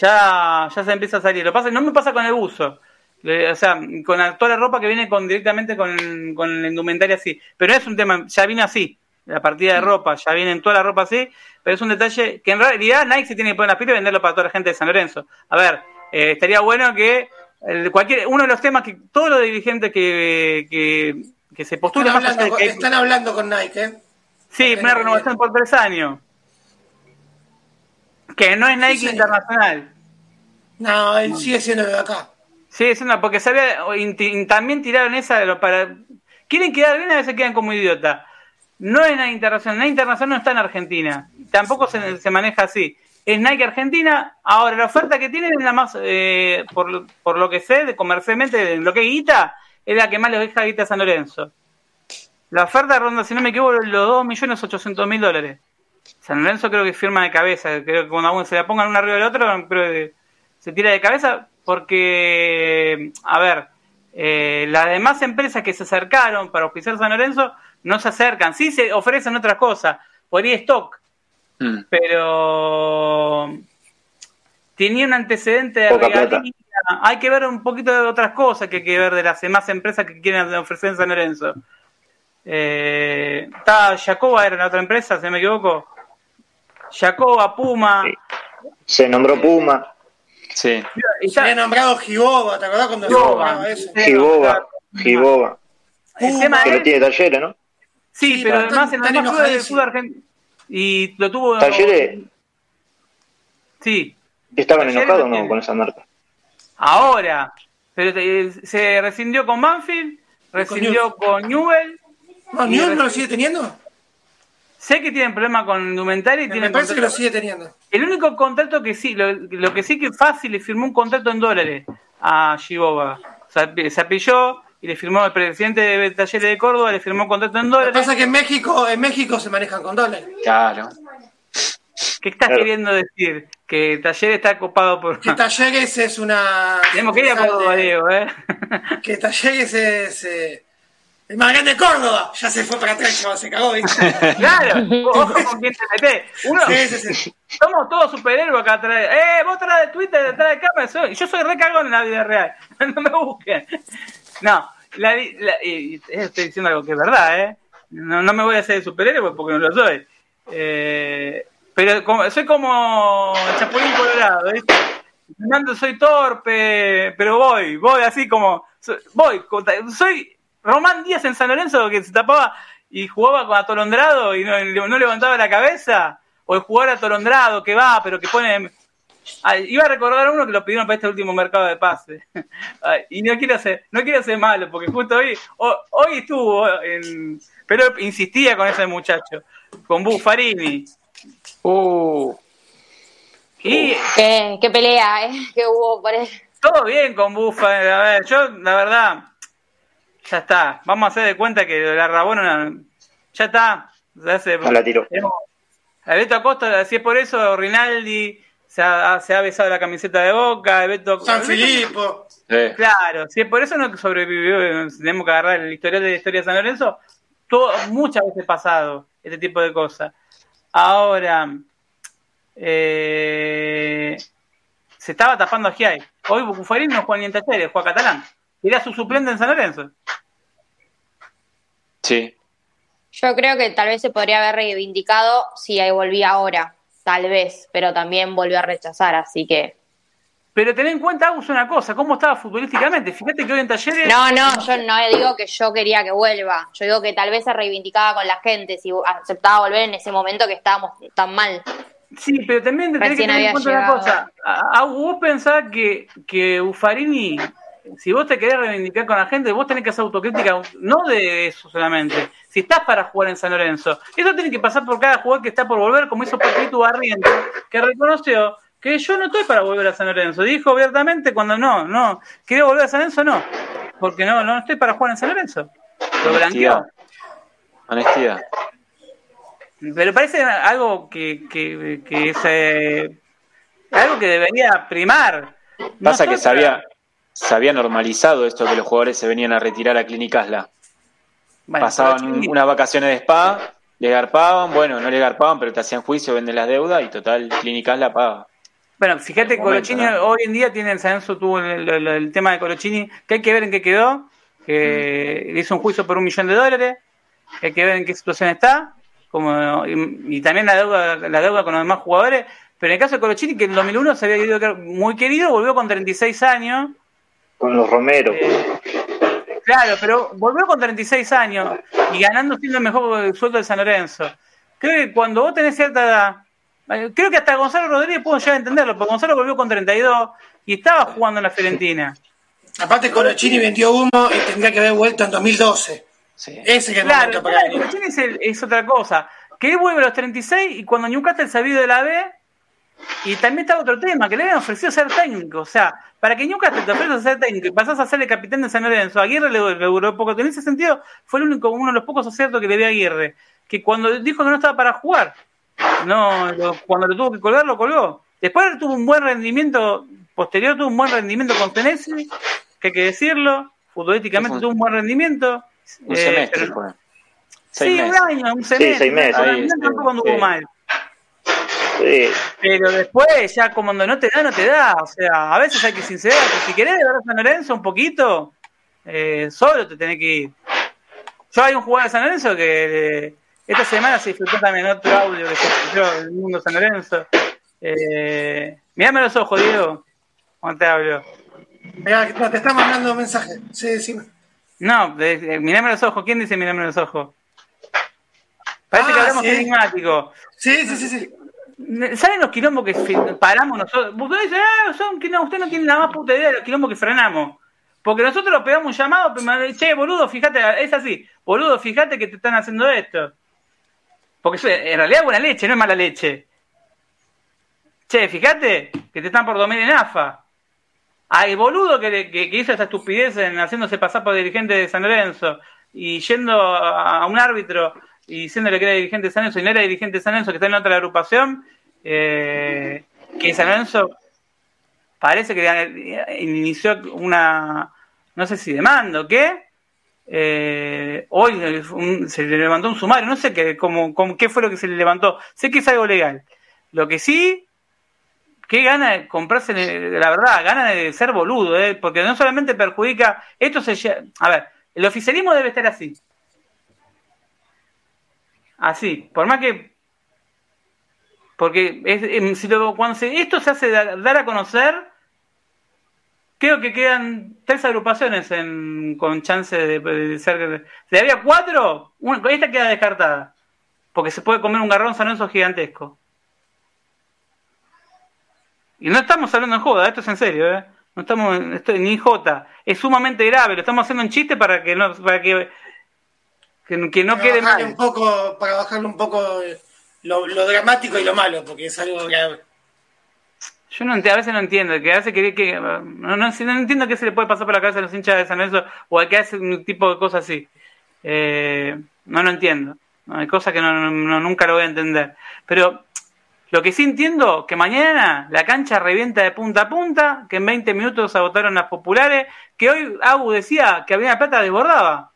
ya, ya se empieza a salir. Lo pasa, no me pasa con el buzo. O sea, con toda la ropa que viene con directamente con, con la indumentaria así. Pero no es un tema, ya viene así. La partida de mm. ropa, ya viene en toda la ropa así. Pero es un detalle que en realidad Nike se tiene que poner las pilas y venderlo para toda la gente de San Lorenzo. A ver, eh, estaría bueno que cualquier uno de los temas que todos los dirigentes que, que, se postulan
están, hablando, están hablando con Nike, ¿eh?
Sí, una renovación por tres años. Que no es Nike Internacional.
No, él sigue siendo de acá.
Sí, siendo, porque sabía, también tiraron esa para... Quieren quedar bien, a veces quedan como idiota. No es Nike Internacional, Nike Internacional no está en Argentina. Tampoco se, maneja así. Es Nike Argentina. Ahora, la oferta que tienen es la más, eh, por, por, lo que sé, de comercialmente, lo que es guita, es la que más les deja guita a San Lorenzo. La oferta ronda, si no me equivoco, los 2.800.000 dólares. San Lorenzo creo que firma de cabeza. Creo que cuando uno se la pongan uno arriba del otro, creo que se tira de cabeza porque, a ver, eh, las demás empresas que se acercaron para oficiar San Lorenzo no se acercan. Sí se ofrecen otras cosas, por ahí stock, mm. pero tenía un antecedente de regalía. Hay que ver un poquito de otras cosas que hay que ver de las demás empresas que quieren ofrecer en San Lorenzo. Eh, está Jacoba, era la otra empresa, si no me equivoco. Jacoba, Puma.
Se nombró Puma.
Sí. Y se había nombrado Giboba, ¿te acordás cuando Giboba,
eso? Giboba, Giboba. El tema que no tiene talleres, ¿no?
Sí, pero además en el más del sur argentino. Y lo tuvo.
Talleres.
Sí.
¿Estaban enojados o no con esa marca?
Ahora. Pero se rescindió con Banfield, rescindió con Newell
no, no lo sigue teniendo?
Sé que tienen problemas con indumentaria y
Me parece que lo sigue teniendo.
El único contrato que sí, lo, que sí que fácil, le firmó un contrato en dólares a Shiboba. Se apilló y le firmó el presidente de Talleres de Córdoba, le firmó un contrato en dólares.
Lo que pasa es que en México, en México se manejan con dólares.
Claro.
¿Qué estás queriendo decir? Que Talleres está ocupado por.
Que Talleres es una.
Tenemos que ir a Córdoba, Diego, ¿eh?
Que Talleres es. Eh, el más grande de Córdoba. Ya se fue para atrás, se cagó, (laughs)
claro, ojo con quién te metés. Uno, Somos todos superhéroes acá atrás. Eh, vos atrás de Twitter, detrás de cámara. Soy, yo soy re cagón en la vida real. (laughs) no me busquen. No, la, estoy diciendo algo que es verdad, ¿eh? No, no me voy a hacer superhéroe porque no lo soy. Eh, pero como, soy como Chapulín Colorado, ¿viste? soy torpe, pero voy, voy así como, voy, soy Román Díaz en San Lorenzo que se tapaba y jugaba con atolondrado y no, levantaba la cabeza. O el jugador atolondrado que va, pero que pone. Iba a recordar a uno que lo pidieron para este último mercado de pase. (laughs) y no quiero hacer, no quiero hacer malo, porque justo hoy, hoy estuvo en, pero insistía con ese muchacho, con Buffarini.
Uh. Y, qué, qué pelea, ¿eh? Que hubo por él.
Todo bien con Buffarini. A ver, yo, la verdad, ya está. Vamos a hacer de cuenta que la Rabona ya está.
no la tiró.
Beto Acosta, si es por eso, Rinaldi se ha, se ha besado la camiseta de Boca. Beto,
San Filipo.
Claro, si es por eso no sobrevivió, tenemos que agarrar el historial de la historia de San Lorenzo, todo, muchas veces pasado este tipo de cosas. Ahora, eh, se estaba tapando a Giai. Hoy Bufarín no juega ni en Talleres, juega Catalán. Era su suplente en San Lorenzo.
Sí.
Yo creo que tal vez se podría haber reivindicado si ahí volvía ahora, tal vez, pero también volvió a rechazar, así que
Pero ten en cuenta, Agus, una cosa, cómo estaba futbolísticamente. Fíjate que hoy en Talleres...
No, no, yo no digo que yo quería que vuelva. Yo digo que tal vez se reivindicaba con la gente si aceptaba volver en ese momento que estábamos tan mal.
Sí, pero también tenés que tener en cuenta una cosa. Agus, vos pensás que, que Ufarini, si vos te querés reivindicar con la gente, vos tenés que hacer autocrítica, no de eso solamente. Si estás para jugar en San Lorenzo, eso tiene que pasar por cada jugador que está por volver, como hizo Paquito Barriento, que reconoció que yo no estoy para volver a San Lorenzo. Dijo abiertamente cuando no, no, quería volver a San Lorenzo, no, porque no, no estoy para jugar en San Lorenzo. Lo blanqueó.
Honestidad.
Pero parece algo que, que, que es eh, algo que debería primar.
Pasa que se había, se había normalizado esto que los jugadores se venían a retirar a Clínicasla. Pasaban unas vacaciones de spa, le garpaban, bueno, no le garpaban, pero te hacían juicio, venden las deudas y total, Clínicasla paga.
Bueno, fíjate, Colochini hoy en día tiene, San tuvo el, tema de Colochini, que hay que ver en qué quedó, que mm. hizo un juicio por un millón de dólares, hay que ver en qué situación está, como y, también la deuda, la deuda con los demás jugadores, pero en el caso de Colochini, que en el 2001 se había ido muy querido, volvió con 36 años.
Con los Romero.
Eh, claro, pero volvió con 36 años y ganando siendo el mejor sueldo de San Lorenzo. Creo que cuando vos tenés cierta edad, Creo que hasta Gonzalo Rodríguez puedo llegar a entenderlo, porque Gonzalo volvió con 32 y estaba jugando en la Fiorentina.
Aparte, Colochini vendió humo y tendría que haber vuelto en 2012. Sí. Ese que
claro, para Colochini es, es, otra cosa. Que él vuelve a los 36 y cuando Newcastle se de la B, y también está otro tema, que le habían ofrecido ser técnico. O sea, para que Newcastle te ofrezca ser técnico y pasás a ser el capitán de San Lorenzo, Aguirre le, duró poco. En ese sentido, fue el único, uno de los pocos aciertos que le vi a Aguirre. Que cuando dijo que no estaba para jugar, no, cuando lo tuvo que colgar, lo colgó. Después tuvo un buen rendimiento, posterior tuvo un buen rendimiento con Tenesi, que hay que decirlo, futbolísticamente tuvo un buen rendimiento.
Un semestre,
Sí, un año, un semestre. Sí, seis meses. tampoco anduvo mal. Sí. Pero después, ya como no te da, no te da. O sea, a veces hay que sincerarte. Si querés ver a San Lorenzo un poquito, eh, solo te tenés que ir. Yo hay un jugador de San Lorenzo que esta semana se disfrutó también otro audio que se escuchó del mundo San Lorenzo. Eh, mirame los ojos, Diego, cuando te hablo.
Mira, te está mandando un mensaje. Sí, sí.
No, mirame los ojos. ¿Quién dice mirame los ojos? Parece que ah, hablamos sí. enigmático.
Sí, sí, sí, sí.
¿Saben los quilombos que paramos nosotros? Usted dice, ah, son, no, usted no tiene la más puta idea de los quilombos que frenamos. Porque nosotros pegamos un llamado, che, boludo, fíjate, es así, boludo, fíjate que te están haciendo esto. Porque en realidad es buena leche, no es mala leche. Che, fíjate que te están por dormir en AFA. Hay boludo que, hizo esa estupidez en haciéndose pasar por dirigente de San Lorenzo y yendo a, un árbitro y diciéndole que era dirigente de San Lorenzo y no era dirigente de San Lorenzo, que está en otra agrupación, eh, que San Lorenzo parece que inició una, no sé si demanda o qué, eh, hoy se le levantó un sumario, no sé qué, cómo, qué fue lo que se le levantó. Sé que es algo legal. Lo que sí, qué gana de comprarse, la verdad, gana de ser boludo, eh, porque no solamente perjudica, esto se... A ver, el oficialismo debe estar así. Así, por más que... Porque es, si cuando esto se hace dar a conocer Creo que quedan tres agrupaciones con chance de, ser. Si había cuatro, esta queda descartada. Porque se puede comer un garrón sanoso gigantesco. Y no estamos hablando en joda, esto es en serio, ¿eh? No estamos esto, ni jota. Es sumamente grave, lo estamos haciendo en chiste para que no, para que, que, no quede mal.
Un poco, para bajarle un poco lo, lo dramático y lo malo, porque es algo grave.
Yo no, a veces no entiendo, que hace que, que no, no, entiendo qué se le puede pasar por la cabeza a los hinchas de San Lorenzo o a que hace un tipo de cosas así. Eh, no lo entiendo. Hay cosas que no, nunca lo voy a entender. Pero lo que sí entiendo, que mañana la cancha revienta de punta a punta, que en 20 minutos agotaron las populares, que hoy Abu decía que había plata desbordaba.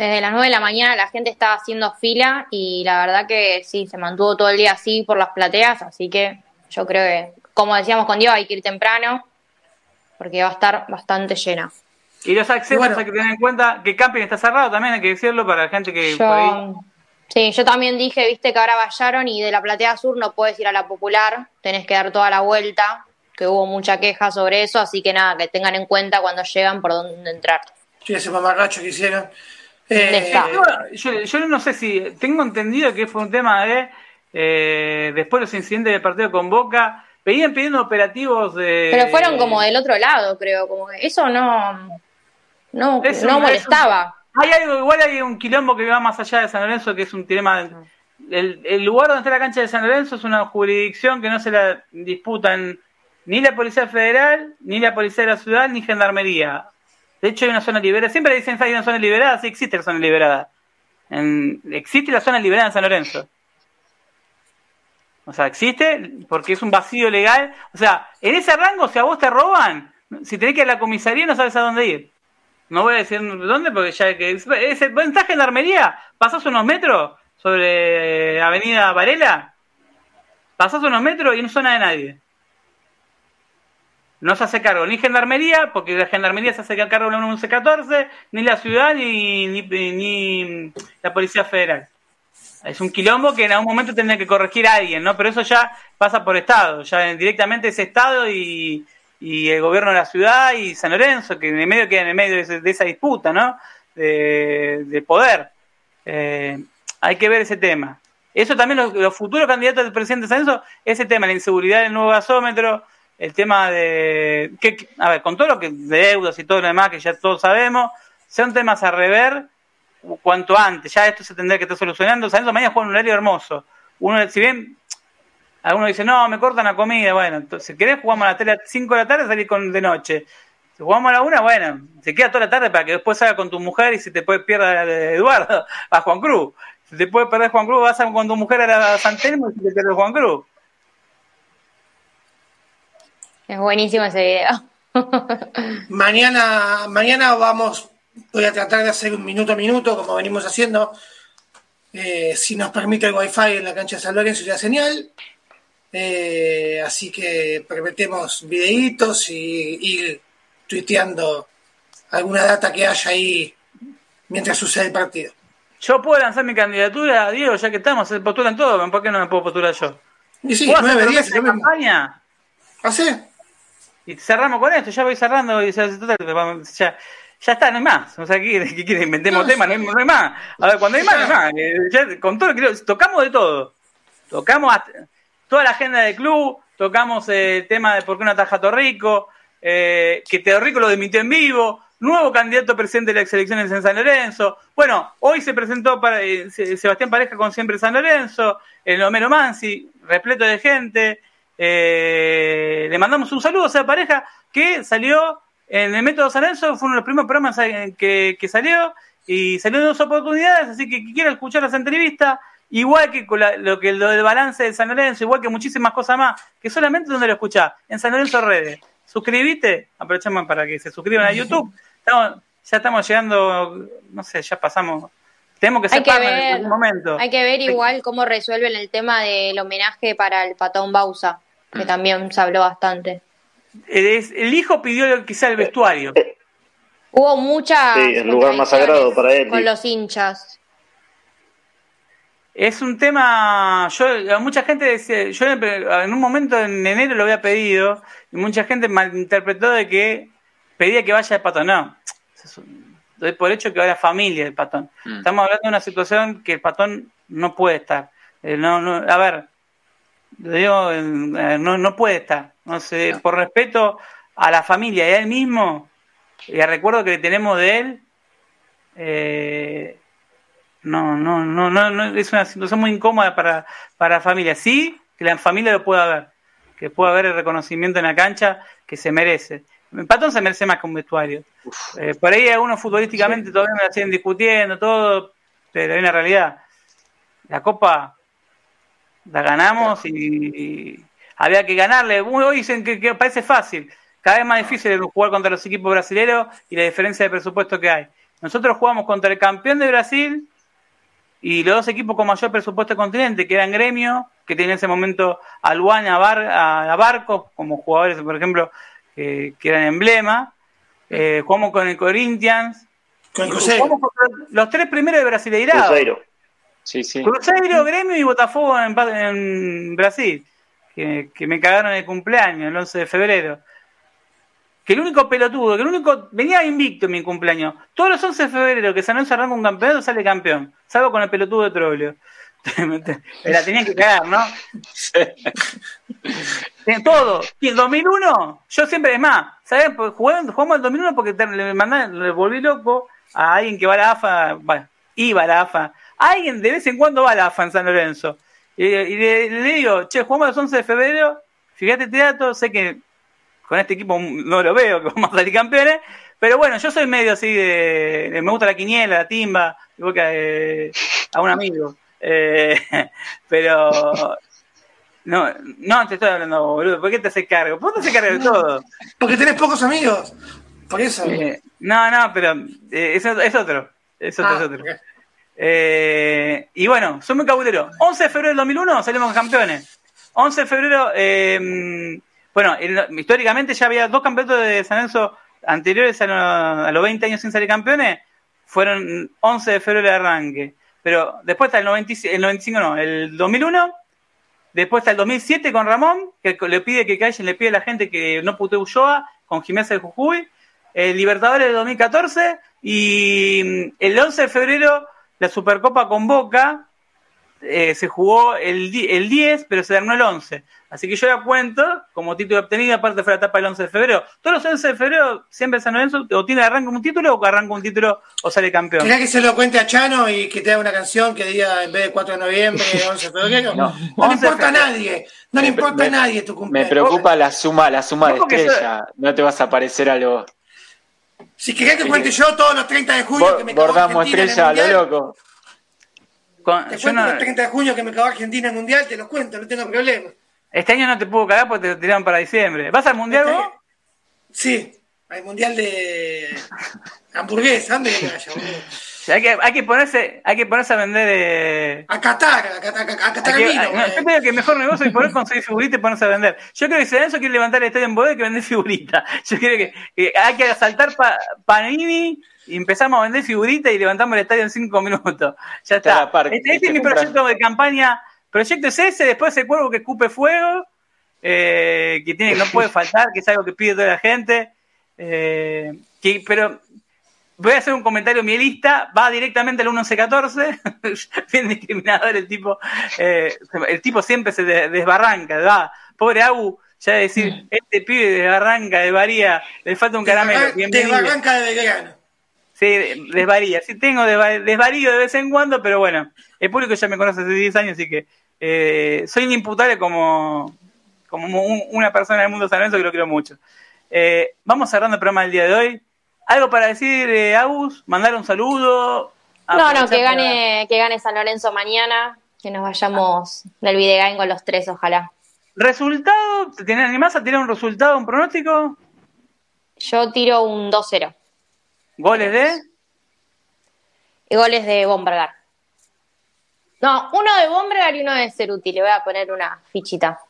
Desde las 9 de la mañana la gente estaba haciendo fila y la verdad que sí, se mantuvo todo el día así por las plateas, así que yo creo que como decíamos con Dios, hay que ir temprano porque va a estar bastante llena.
Y los accesos hay que tener en cuenta que camping está cerrado también, hay que decirlo para la gente que
Sí, yo también dije, viste que ahora vallaron y de la platea sur no puedes ir a la popular, tenés que dar toda la vuelta, que hubo mucha queja sobre eso, así que nada, que tengan en cuenta cuando llegan por dónde entrar.
Sí, ese mamarracho que hicieron.
¿Dónde
Eh?
Yo, yo no sé si. Tengo entendido que fue un tema de. eh, después de los incidentes del partido con Boca. Venían pidiendo operativos de.
Pero fueron como del otro lado, creo, como que eso no, no, no molestaba.
Hay algo, igual hay un quilombo que va más allá de San Lorenzo, que es un tema. El, el lugar donde está la cancha de San Lorenzo es una jurisdicción que no se la disputan ni la Policía Federal, ni la Policía de la Ciudad, ni Gendarmería. De hecho, hay una zona liberada. Siempre dicen hay una zona liberada, sí existe la zona liberada. En- existe la zona liberada en San Lorenzo. O sea, existe porque es un vacío legal. O sea, en ese rango, si a vos te roban, si tenés que ir a la comisaría, no sabes a dónde ir. No voy a decir dónde porque ya que es, es el ventaja gendarmería. Pasás unos metros sobre Avenida Varela, pasás unos metros y no zona de nadie. No se hace cargo ni gendarmería, porque la gendarmería se hace cargo de la 1114, ni la ciudad, ni, ni, ni la Policía Federal. Es un quilombo que en algún momento tendría que corregir a alguien, ¿no? Pero eso ya pasa por Estado, ya directamente es Estado y, y el gobierno de la ciudad y San Lorenzo, que en el medio queda en el medio de, esa disputa, ¿no? De, de poder. Eh, hay que ver ese tema. Eso también los, los futuros candidatos del presidente de San Lorenzo, ese tema, la inseguridad del nuevo gasómetro, el tema de, que, a ver, con todo lo que de deudas y todo lo demás que ya todos sabemos, son temas a rever cuanto antes. Ya esto se tendrá que estar solucionando. San Lorenzo mañana juega un horario hermoso. Uno, si bien algunos dicen, no, me cortan la comida, bueno, entonces, si querés jugamos a las 5 de la tarde, salir con, de noche. Si jugamos a la 1, bueno, se queda toda la tarde para que después salga con tu mujer y si te puede pierda Eduardo, (laughs) a Juan Cruz. Si te puede perder Juan Cruz, vas con tu mujer a la San Telmo y si te pierde Juan Cruz.
Es buenísimo ese video. (laughs)
Mañana, mañana vamos, voy a tratar de hacer un minuto a minuto, como venimos haciendo. Eh, si nos permite el wifi en la cancha de San Lorenzo y la señal. Eh, así que prometemos videitos y ir tuiteando alguna data que haya ahí mientras sucede el partido.
Yo puedo lanzar mi candidatura, Diego, ya que estamos, se postulan todos, ¿por qué no me puedo postular yo?
Y sí,
¿Puedo hacer
9, 10,
promesa de
lo mismo.
campaña?
¿Así?
Y cerramos con esto, ya voy cerrando y ya, ya, ya está, no hay más. O sea, ¿qué, qué quiere? Inventemos
No,
temas, no hay, no hay más. A ver, cuando hay más, no hay más. Eh, ya, con todo, que- tocamos de todo. Tocamos hasta- toda la agenda del club, tocamos el tema de por qué no ataja Torrico, eh, que Torrico lo dimitió en vivo, nuevo candidato a presidente de las elecciones en San Lorenzo. Bueno, hoy se presentó para, eh, Se- Sebastián Pareja con siempre San Lorenzo, el Homero Mansi, repleto de gente. Eh, le mandamos un saludo a esa pareja que salió en el Método San Lorenzo, fue uno de los primeros programas eh, que, que salió y salió en dos oportunidades, así que quiera escuchar las entrevistas, igual que con la- lo que lo del balance de San Lorenzo, igual que muchísimas cosas más, que solamente donde lo escuchás, en San Lorenzo Redes. Suscribite, aprovechamos para que se suscriban a YouTube. Estamos- ya estamos llegando, no sé, ya pasamos. Tenemos que ser en algún momento.
hay que ver igual cómo resuelven el tema del homenaje para el patón Bausa, que también se habló bastante.
Es- el hijo pidió quizá el vestuario.
Hubo muchas
Sí, el lugar más sagrado para él.
con los hinchas.
Es un tema, yo mucha gente decía, yo en un momento en enero lo había pedido y mucha gente malinterpretó de que pedía que vaya el patón. No, doy por hecho que va la familia del patón.
Mm.
Estamos hablando de una situación que el patón no puede estar. Eh, no, no, a ver, digo, eh, no, no puede estar. No sé, por respeto a la familia y a él mismo, y al recuerdo que tenemos de él, eh, no, no, no, no, no, es una situación muy incómoda para, para la familia. Sí, que la familia lo pueda ver, que pueda ver el reconocimiento en la cancha que se merece. Patón se merece más que un vestuario. Eh, por ahí algunos futbolísticamente todavía me la siguen discutiendo, todo, pero hay una realidad. La copa la ganamos y, y había que ganarle. Hoy dicen que, que parece fácil. Cada vez más difícil es jugar contra los equipos brasileños y la diferencia de presupuesto que hay. Nosotros jugamos contra el campeón de Brasil y los dos equipos con mayor presupuesto del continente, que eran Gremio, que tenía en ese momento a Luan, a, Bar, a, a Barco, como jugadores, por ejemplo, que, que eran emblema. Eh, jugamos con el Corinthians.
Con el Cruzeiro.
jugamos contra los tres primeros de Brasileirado.
Cruzeiro.
Sí, sí.
Cruzeiro, Gremio y Botafogo en, en Brasil. que, que me cagaron el cumpleaños, el 11 de febrero. Que el único pelotudo, que el único. Venía invicto en mi cumpleaños. Todos los 11 de febrero que San Lorenzo arranca un campeonato sale campeón. Salvo con el pelotudo de Troglio. (laughs) La tenían que cagar, ¿no? (laughs) Todo. Y el 2001, yo siempre, es más, ¿sabes? Pues jugamos el 2001 porque le, mandan, le volví loco a alguien que va a la AFA, bueno, iba a la AFA. Alguien de vez en cuando va a la AFA en San Lorenzo. Y, le, digo, che, jugamos el 11 de febrero, fíjate este dato, sé que con este equipo no lo veo, (laughs) que vamos a salir campeones, pero bueno, yo soy medio así de, me gusta la quiniela, la timba, igual que a un amigo. Eh, (laughs) pero no, no te estoy hablando, boludo. ¿Por qué te haces cargo? ¿Por qué te haces cargo de todo?
Porque tenés pocos amigos. Por eso.
Eh, no, no, pero eh, es, es, otro. Es otro, es ah, otro. Eh, y bueno, soy muy cabulero. 11 de febrero del 2001 salimos campeones. 11 de febrero, eh, bueno, históricamente ya había dos campeonatos de San Lorenzo anteriores a, los 20 años sin salir campeones. Fueron 11 de febrero de arranque. Pero después está el, 95, no, el 2001. Después está el 2007 con Ramón, que le pide que callen, le pide a la gente que no pute Ulloa, con Jiménez de Jujuy. El Libertadores del 2014. Y mm, el 11 de febrero, la Supercopa con Boca. Eh, se jugó el, el 10, pero se terminó el 11. Así que yo la cuento como título obtenido, aparte fue la etapa del 11 de febrero. Todos los 11 de febrero siempre San Lorenzo o tiene arranca un título o arranca un título o sale campeón.
¿Querés que se lo cuente a Chano y que te haga una canción que diga en vez de 4 de noviembre, (laughs) 11 de febrero? No, no le importa a nadie, no le importa a nadie tu cumpleaños.
Me preocupa la suma, la suma de estrella. No te vas a parecer a los...
Si querés que cuente yo todos los 30 de julio que me
Bordamos estrella a lo loco.
te cuento los 30 de junio que me acabó Argentina en Mundial, te los cuento, no tengo problema.
Este año no te puedo cagar porque te tiraron para diciembre. ¿Vas al mundial este vos?
Sí, al mundial de (laughs) hamburguesa. ¿Dónde que vaya,
hay que, hay que ponerse, hay que ponerse a vender eh...
a Qatar, a Qatar, a Qatar
que, vino, no, Yo creo que el mejor negocio es poder conseguir figuritas y ponerse a vender. Yo creo que si eso quiere levantar el estadio en Bodega que vender figuritas. Yo creo que, que hay que asaltar pa, Panini y empezamos a vender figuritas y levantamos el estadio en cinco minutos. Ya está. Este, este es mi proyecto de campaña Proyecto es ese, después el cuervo que escupe fuego, eh, que tiene, no puede faltar, que es algo que pide toda la gente. Eh, que, pero voy a hacer un comentario mielista, va directamente al 1114, (laughs) bien discriminador el tipo, eh, el tipo siempre se desbarranca, va, pobre Agu, ya decir, este pibe desbarranca, desvaría, le falta un caramelo.
Desbarranca de vegano.
Sí, desvaría, sí tengo desvarío de vez en cuando, pero bueno, el público ya me conoce hace 10 años, así que eh, soy inimputable como, como una persona del mundo San Lorenzo que lo quiero mucho. Eh, vamos cerrando el programa del día de hoy. ¿Algo para decir, eh, Agus? ¿Mandar un saludo?
No, no, que gane, que gane San Lorenzo mañana, que nos vayamos del Videgain con los tres, ojalá.
¿Resultado? ¿Te animás a tirar un resultado, un pronóstico?
Yo tiro un 2-0.
¿Goles de?
goles de Bombergar. No, uno de Bombergar y uno de Ceruti. Le voy a poner una fichita.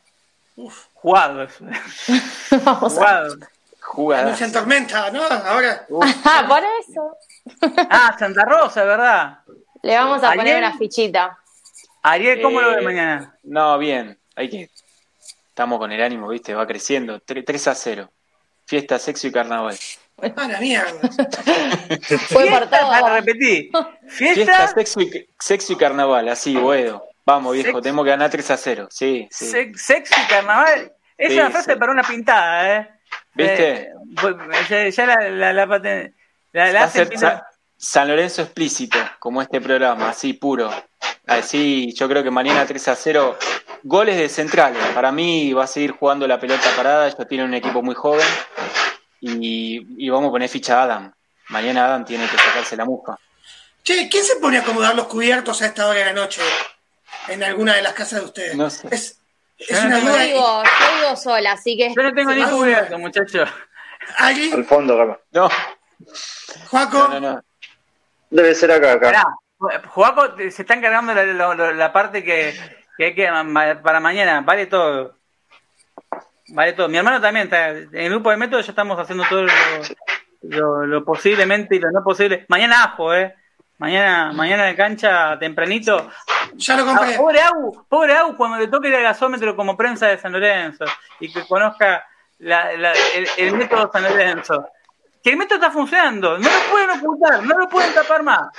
Uf, jugado eso. (laughs)
Vamos jugado. Jugada. en Tormenta, ¿no? Ahora. (laughs)
Ah, por eso.
ah, Santa Rosa, ¿verdad?
Le vamos a poner una fichita.
Ariel, ¿cómo lo ves eh, mañana?
No, bien. Hay que. Estamos con el ánimo, ¿viste? Va creciendo. 3 a 0. Fiesta, sexo y carnaval.
¡A la mierda! (laughs)
Fue por todo.
repetí.
Fiesta, sexo, y, carnaval, así, bueno. Vamos, viejo, tenemos que ganar 3 a 0. Sí, sí.
sexo y carnaval. Es una frase para una pintada, ¿eh?
¿Viste?
Eh, ya, la, la, la, la,
San, San Lorenzo explícito, como este programa, así puro. Así, yo creo que mañana 3 a 0. Goles de centrales. Para mí va a seguir jugando la pelota parada. Ellos tienen un equipo muy joven y, vamos a poner ficha a Adam. Mañana Adam tiene que sacarse la musca.
Che, ¿quién se pone a acomodar los cubiertos a esta hora de la noche en alguna de las casas de ustedes?
No sé. Es,
una yo, vivo, yo vivo sola, así que.
Yo no tengo ni cubierto, muchacho.
¿Alguien?
Al fondo,
No.
¿Juaco?
No, no, Debe ser acá, acá.
Juaco se está encargando la, la, parte que, que hay que para mañana, vale todo. Vale todo. Mi hermano también está. En el grupo de método ya estamos haciendo todo lo, lo, posiblemente y lo no posible. Mañana ajo, ¿eh? Mañana, mañana de cancha tempranito.
Ya lo
Ah,
compré.
pobre Agu, pobre Agu cuando le toque ir al gasómetro como prensa de San Lorenzo y que conozca la- la- el, el método San Lorenzo. Que el método está funcionando, no lo pueden ocultar, no lo pueden tapar más.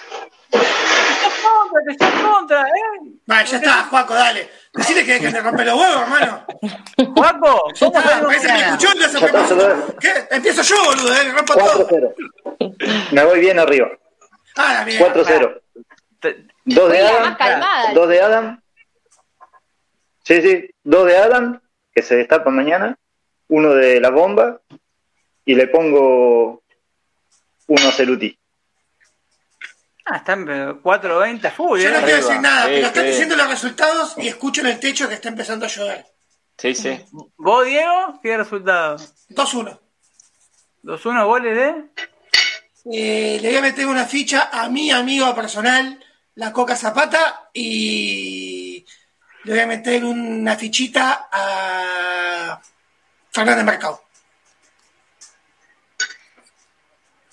Que está en contra, que está en contra, ¿eh?
Vale, ya está, Juaco, dale. Decile que, que te rompe los huevos, hermano.
Juaco, ¿cómo
está, parece que me escuchó,
está.
¿Qué? Empiezo yo, boludo, eh, rompo todo.
4-0. Me voy bien arriba.
Ah, la mierda.
4-0.
Te-
Dos de Adam.
calmada.
Dos de Adam. Sí, sí. Dos de Adam, que se destapa mañana. Uno de la bomba. Y le pongo uno a Celuti.
Ah, están pero 4.20 a full,
Yo no
¿eh?
quiero
Arriba.
decir nada,
Sí,
pero están
sí.
diciendo los resultados y escucho en el techo que está empezando a llover.
Sí, sí.
¿Vos, Diego? ¿Qué resultado?
2-1.
2-1 goles de...
Eh, le voy a meter una ficha a mi amigo personal, la Coca Zapata, y le voy a meter una fichita a Fernández Mercado.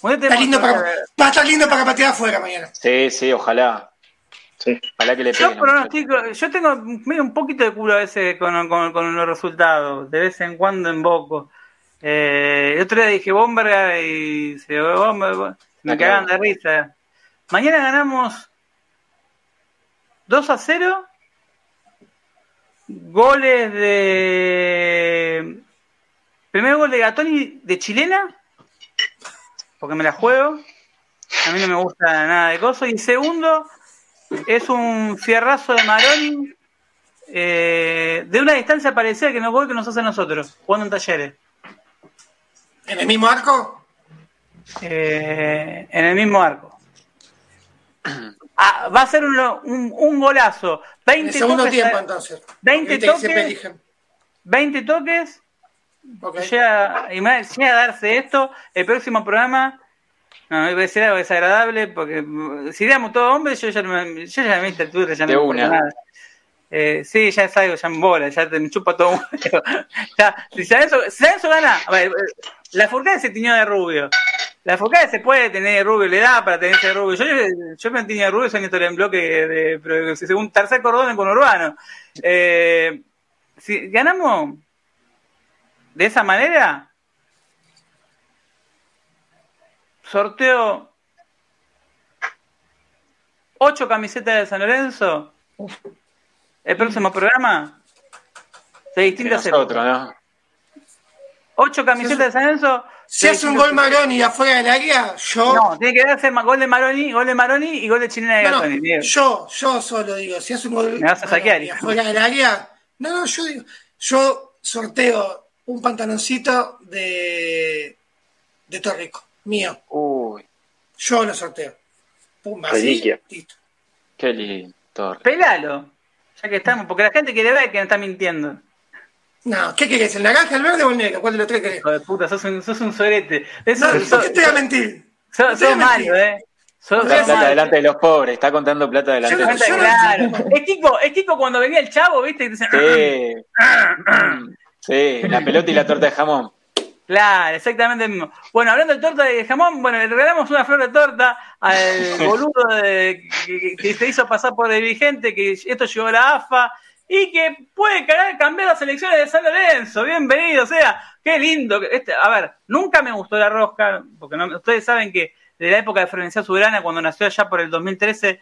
Está lindo para, va a estar lindo para patear afuera mañana.
Sí, sí, ojalá.
Sí.
Ojalá que le
Yo pronostico, yo tengo medio un poquito de culo a veces con, con- con los resultados, de vez en cuando invoco. Eh, el otro día dije Bomberga y se, Bomber- me cagan de risa. Mañana ganamos 2 a 0. Goles de. Primer gol de Gatoni de chilena, porque me la juego. A mí no me gusta nada de coso. Y segundo, es un fierrazo de Maroni eh, de una distancia parecida que nos gol que nos hace a nosotros, jugando en talleres.
¿En el mismo arco?
Eh, en el mismo arco. Ah, va a ser un, un, un golazo.
En
20
el segundo
toques,
tiempo, entonces.
20
Viste que siempre
toques.
eligen.
20 toques.
Ok.
Llega, llega a darse esto. El próximo programa. No, iba a decir algo desagradable porque si éramos todos hombres, yo ya, no me- yo ya me esta altura, ya no
De
me nada. Eh, sí, ya es algo, ya en bola, ya te me chupa todo un huevo. (laughs) Ya, si San Lorenzo- si Lorenzo gana, a ver, la Furcade se tiñó de rubio. La Furcade se puede tener de rubio, le da para tenerse de rubio. Yo, yo me tiño de rubio, soy Néstor en bloque de, pero según tercer cordón con Urbano. Eh, si ganamos de esa manera, sorteo ocho camisetas de San Lorenzo. El próximo programa de
De
distintas
nosotros,
épocas.
¿no?
Ocho camisetas de San Lorenzo.
Si hace un gol Maroni afuera del área, yo.
No, tiene que darse gol de Maroni, gol de Maroni y gol de Chilena de
No,
Gatoni.
Yo, yo solo digo, si hace un gol
Me vas a saquear,
afuera del área, no, no, yo digo, yo sorteo un pantaloncito de de Torrico, mío,
Uy,
yo lo sorteo. Pum, así, listo.
qué lindo.
Pelalo. Ya que estamos, porque la gente quiere ver que no está mintiendo.
No, ¿qué querés? ¿El naranja, el verde o el negro? ¿Cuál de los tres querés?
Hijo de puta, sos un, sos un sorete. Eso,
No, ¿por qué te voy a mentir?
sos-
te
sos malo, eh. Sos,
plata
malo.
delante de los pobres, está contando plata delante
Yo
de los
no-
Claro. Es Kiko, es Kiko cuando venía el chavo, ¿viste? Y dice,
Sí. (clears throat) Sí, la pelota y la torta de jamón.
Claro, exactamente el mismo. Bueno, hablando de torta de jamón, bueno, le regalamos una flor de torta al (laughs) boludo de- que, que se hizo pasar por dirigente, que esto llegó a la AFA y que puede cambiar las elecciones de San Lorenzo. Bienvenido, o sea, qué lindo. Este, a ver, nunca me gustó la rosca, porque no- ustedes saben que de la época de Florencia Soberana, cuando nació allá por el 2013,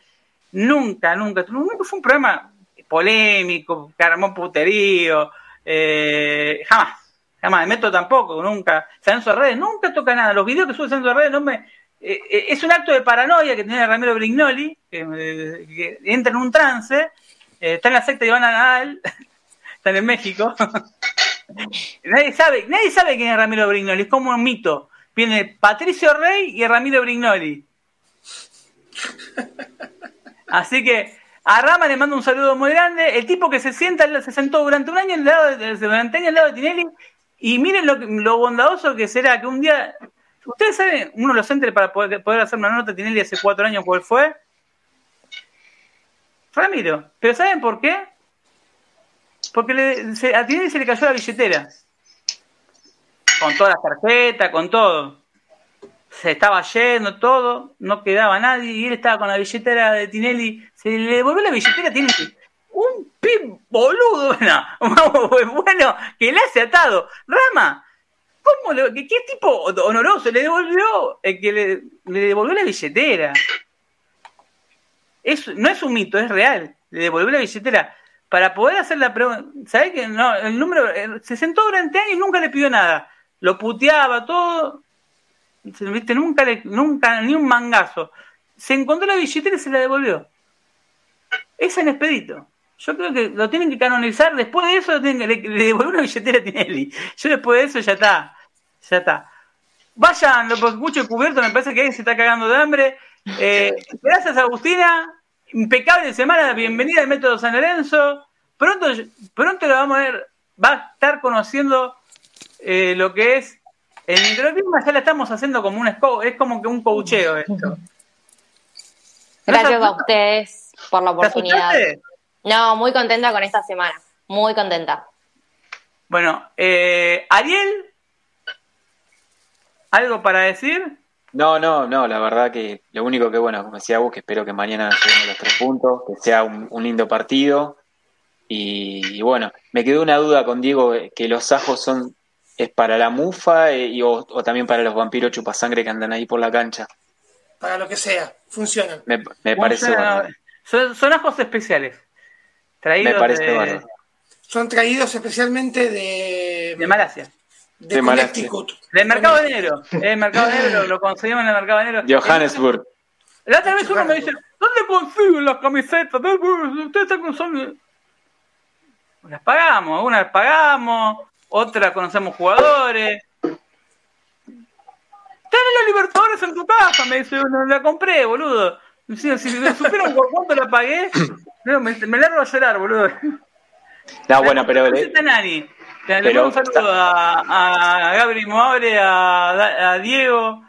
nunca, nunca, nunca fue un programa polémico, que armó puterío, eh, jamás. Jamás, el Metro tampoco, nunca. Sanso Redes nunca toca nada. Los videos que sube Sanso Redes no me. eh, eh, es un acto de paranoia que tiene Ramiro Brignoli, que, eh, que entra en un trance, eh, está en la secta de Ivana Nadal, (laughs) está en México. (laughs) nadie sabe, nadie sabe quién es Ramiro Brignoli, es como un mito. Viene Patricio Rey y Ramiro Brignoli. (laughs) Así que a Rama le mando un saludo muy grande. El tipo que se sienta, se sentó durante un año al lado de, durante un año al lado de Tinelli. Y miren lo, lo bondadoso que será que un día. Ustedes saben, uno de los centros para poder, poder hacer una nota a Tinelli hace cuatro años, ¿cuál fue? Ramiro. ¿Pero saben por qué? Porque le- se- a Tinelli se le cayó la billetera. Con todas las tarjetas, con todo. se estaba yendo todo, no quedaba nadie y él estaba con la billetera de Tinelli, se le devolvió la billetera a Tinelli. Un pib boludo, (laughs) (laughs) bueno, que le hace atado. Rama, ¿cómo le, qué, tipo honoroso le devolvió el que le devolvió la billetera? No es un mito, es real. Le devolvió la billetera para poder hacer la pregunta. ¿Sabés que no? El número eh, se sentó durante años y nunca le pidió nada. Lo puteaba todo. ¿Viste? Nunca, le, nunca, ni un mangazo. Se encontró la billetera y se la devolvió. Es en expedito. Yo creo que lo tienen que canonizar. Después de eso, le, le devolvió una billetera a Tinelli. Yo después de eso ya está. Ya está. Vayan, lo escucho cubierto, me parece que alguien se está cagando de hambre. Eh, gracias, Agustina. Impecable semana, bienvenida al Método San Lorenzo. Pronto, pronto lo vamos a ver, va a estar conociendo eh, lo que es el microclima, ya la estamos haciendo como un es como que un coacheo esto.
Gracias a ustedes por la oportunidad. No, muy contenta con esta semana, muy contenta.
Bueno, eh, Ariel, ¿algo para decir?
No, no, no, la verdad que lo único que, bueno, como decía vos, que espero que mañana lleguemos los tres puntos, que sea un, lindo partido. Y, bueno, me quedó una duda con Diego, eh, que los ajos son, ¿es para la mufa eh, y, o, también para los vampiros chupasangre que andan ahí por la cancha?
Para lo que sea, funcionan.
Me, parece bueno.
Son, ajos especiales. Traídos
me parece de...
Son traídos especialmente de...
De Malasia
de, de Connecticut.
Del mercado de enero. El mercado de enero lo, conseguimos en el mercado de enero.
Johannesburg.
La otra vez uno me dice, ¿dónde consiguen las camisetas? Ustedes están son... Las pagamos, unas las pagamos, otras conocemos jugadores. Tenés los Libertadores en tu casa, me dice uno, la compré, boludo. Si, si supieron por cuánto la pagué, me, me largo a llorar, boludo.
No, bueno, pero. (laughs)
Nani. Le mando un saludo a, a Gabri Moabre, a, Diego,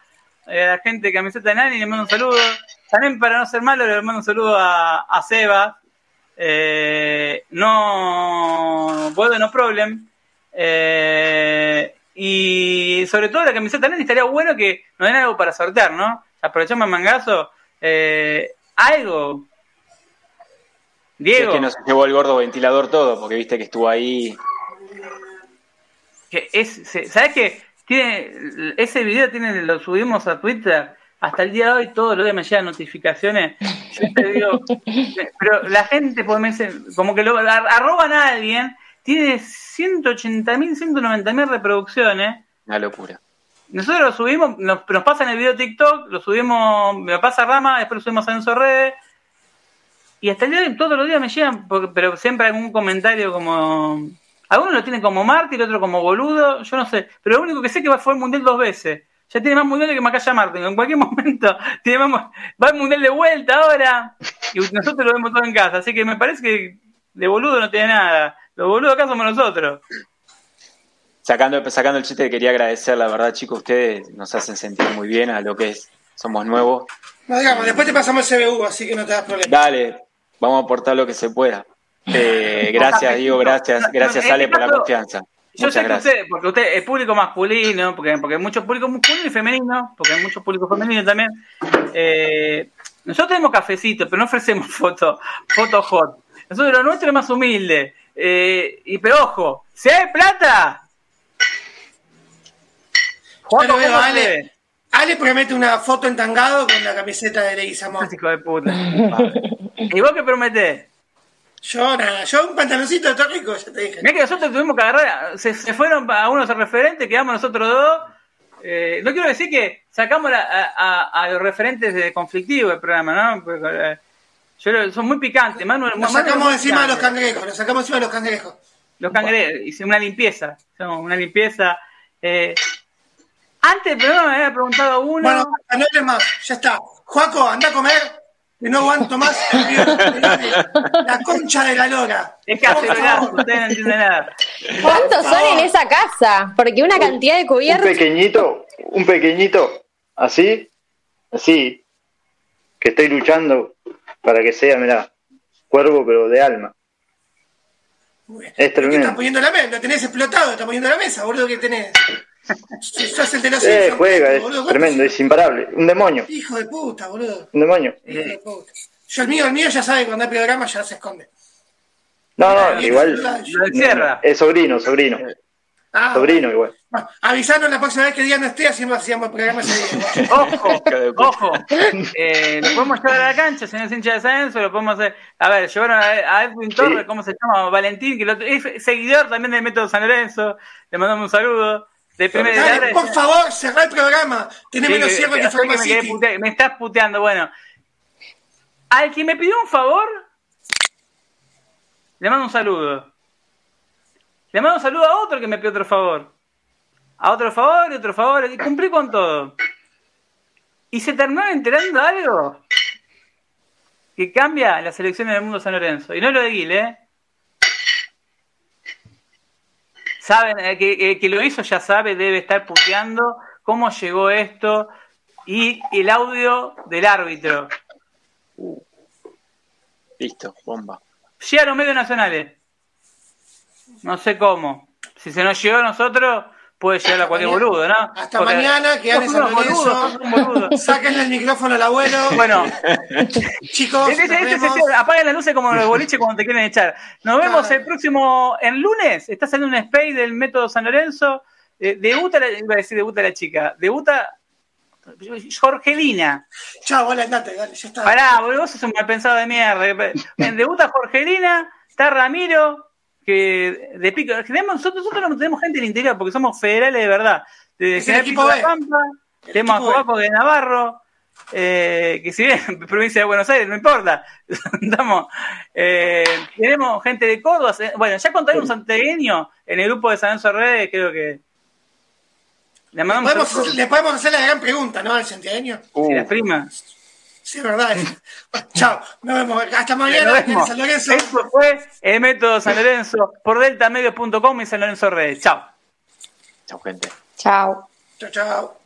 eh, a la gente de camiseta de Nani, le mando un saludo. También para no ser malo, le mando un saludo a, a Seba. Eh, no, bueno, no problem. Eh, y sobre todo la camiseta Nani estaría bueno que nos den algo para sortear, ¿no? Aprovechamos el mangazo. algo.
Diego. Es que nos llevó el gordo ventilador todo, porque viste que estuvo ahí
que es, ¿sabes qué? Tiene, ese video tiene, lo subimos a Twitter. Hasta el día de hoy, todos los días me llegan notificaciones. Yo te digo, (laughs) pero la gente, como que lo arroban a alguien, tiene 180 mil, 190 mil reproducciones.
Una locura.
Nosotros lo subimos, nos, nos pasan el video TikTok, lo subimos, me pasa Rama, después lo subimos a Enzo Redes. Y hasta el día de hoy, todos los días me llegan, pero siempre algún comentario como algunos lo tienen como mártir, otro como boludo, yo no sé. Pero lo único que sé es que va fue al mundial dos veces. Ya tiene más mundiales que Macaya Martín. En cualquier (laughs) momento tiene va al mundial de vuelta ahora. Y nosotros lo vemos todo en casa. Así que me parece que de boludo no tiene nada. Los boludos acá somos nosotros.
Sacando, sacando el chiste, quería agradecer, la verdad, chicos, ustedes nos hacen sentir muy bien a lo que es. Somos nuevos.
No, digamos, después te pasamos el CBU, así que no te das problema.
Dale, vamos a aportar lo que se pueda. Eh, gracias, Diego, gracias, gracias Ale por la confianza.
Yo sé que usted, porque usted es público masculino, porque, porque hay muchos públicos masculinos y femeninos, porque hay muchos públicos femeninos también. Eh, nosotros tenemos cafecito, pero no ofrecemos (laughs) foto, foto hot. Nosotros lo nuestro es más humilde. Eh, y pero ojo, si hay plata.
Bueno, veo, Ale, Ale promete una foto entangado con la camiseta de Leguizamón.
Hijo de puta. (laughs) ¿Y vos qué prometés?
Yo nada, yo un pantaloncito de Torrico, ya te dije.
Mira que nosotros tuvimos que agarrar, se, fueron a unos referentes, quedamos nosotros dos. Eh, no quiero decir que sacamos a, los referentes de conflictivo del programa, ¿no? Eh, yo, son muy picantes. Manuel,
nos sacamos encima de los cangrejos, nos sacamos encima de los cangrejos.
Los cangrejos, hice una limpieza, una limpieza. Eh, antes programa me había preguntado uno.
Bueno, no más, ya está. Juaco, anda a comer que no aguanto más la concha de la lora.
Es que hace usted no entiende nada.
¿Cuántos son en esa casa? Porque una cantidad de cubiertos.
Un pequeñito, un pequeñito, así, así, que estoy luchando para que sea, mira, cuervo, pero de alma.
Es tremendo. Estás poniendo la mesa, lo tenés explotado, estás poniendo la mesa, boludo, que tenés. Sos el de los
Eh, juega, es
boludo.
tremendo, es imparable. Un demonio,
Hijo de puta, boludo.
un demonio.
Hijo de puta. Yo el mío, el mío ya sabe que cuando hay programa ya se esconde.
No, no, igual.
Lo encierra.
Es sobrino, sobrino.
Ah,
Sobrino igual.
bueno, avisanos la próxima vez que día no esté, hacemos, hacemos el programa ese día. (laughs)
Ojo,
de
ojo. Eh, lo podemos llevar a la cancha, señor hincha de San Enzo, lo podemos hacer. A ver, llevaron a, a Edwin Torres, ¿cómo se llama? Valentín, que lo- es seguidor también del método San Lorenzo. Le mandamos un saludo. De primera
Dale,
de
por favor, cerrá el programa. Tenés menos cierre que
me,
Farmacity.
quedé putea- me estás puteando. Bueno, al que me pidió un favor, le mando un saludo. Le mando un saludo a otro que me pidió otro favor. A otro favor y otro favor. Y cumplí con todo. Y se terminó enterando algo que cambia las elecciones del mundo San Lorenzo. Y no lo de Guil, ¿eh? Saben, eh, que, eh, que lo hizo ya sabe, debe estar puteando cómo llegó esto y el audio del árbitro.
Listo, bomba.
Llega a los medios nacionales. No sé cómo. Si se nos llegó a nosotros, puede llegar a cualquier
mañana.
boludo, ¿no?
Hasta
Porque
mañana, que
sos un boludo.
Sáquenle el micrófono al abuelo.
Bueno, (laughs)
chicos,
este, este sesión, apaguen las luces como los (laughs) boliches cuando te quieren echar. Nos vemos
Claro.
el próximo, el lunes. Está saliendo un space del método San Lorenzo. Eh, debuta, la, iba a decir debuta la chica. Debuta Jorgelina.
Chao, vale, andate, dale, ya está.
Pará, boludo, vos sos un mal pensado de mierda. En (laughs) debuta Jorgelina, está Ramiro, que de pico. Tenemos- Nosotros, nosotros no tenemos gente del interior porque somos federales de verdad. De General Pico de la Pampa, tenemos a. Joaco de Navarro, eh, que si bien (laughs) provincia de Buenos Aires, no importa. (laughs) Estamos, eh, tenemos gente de Córdoba. Bueno, ya contaré un santiagueño en el grupo de San Lorenzo Redes, creo que. Le
Podemos- le podemos hacer la gran pregunta, ¿no? Al santiagueño.
Sí, las primas.
Sí, es verdad. (laughs) Chao, nos vemos. Hasta mañana.
Nos
en
vemos.
San Lorenzo.
Esto fue el método San Lorenzo por deltamedios.com y San Lorenzo Redes. Chao.
Chau, gente.
Chao.
Chao, chao.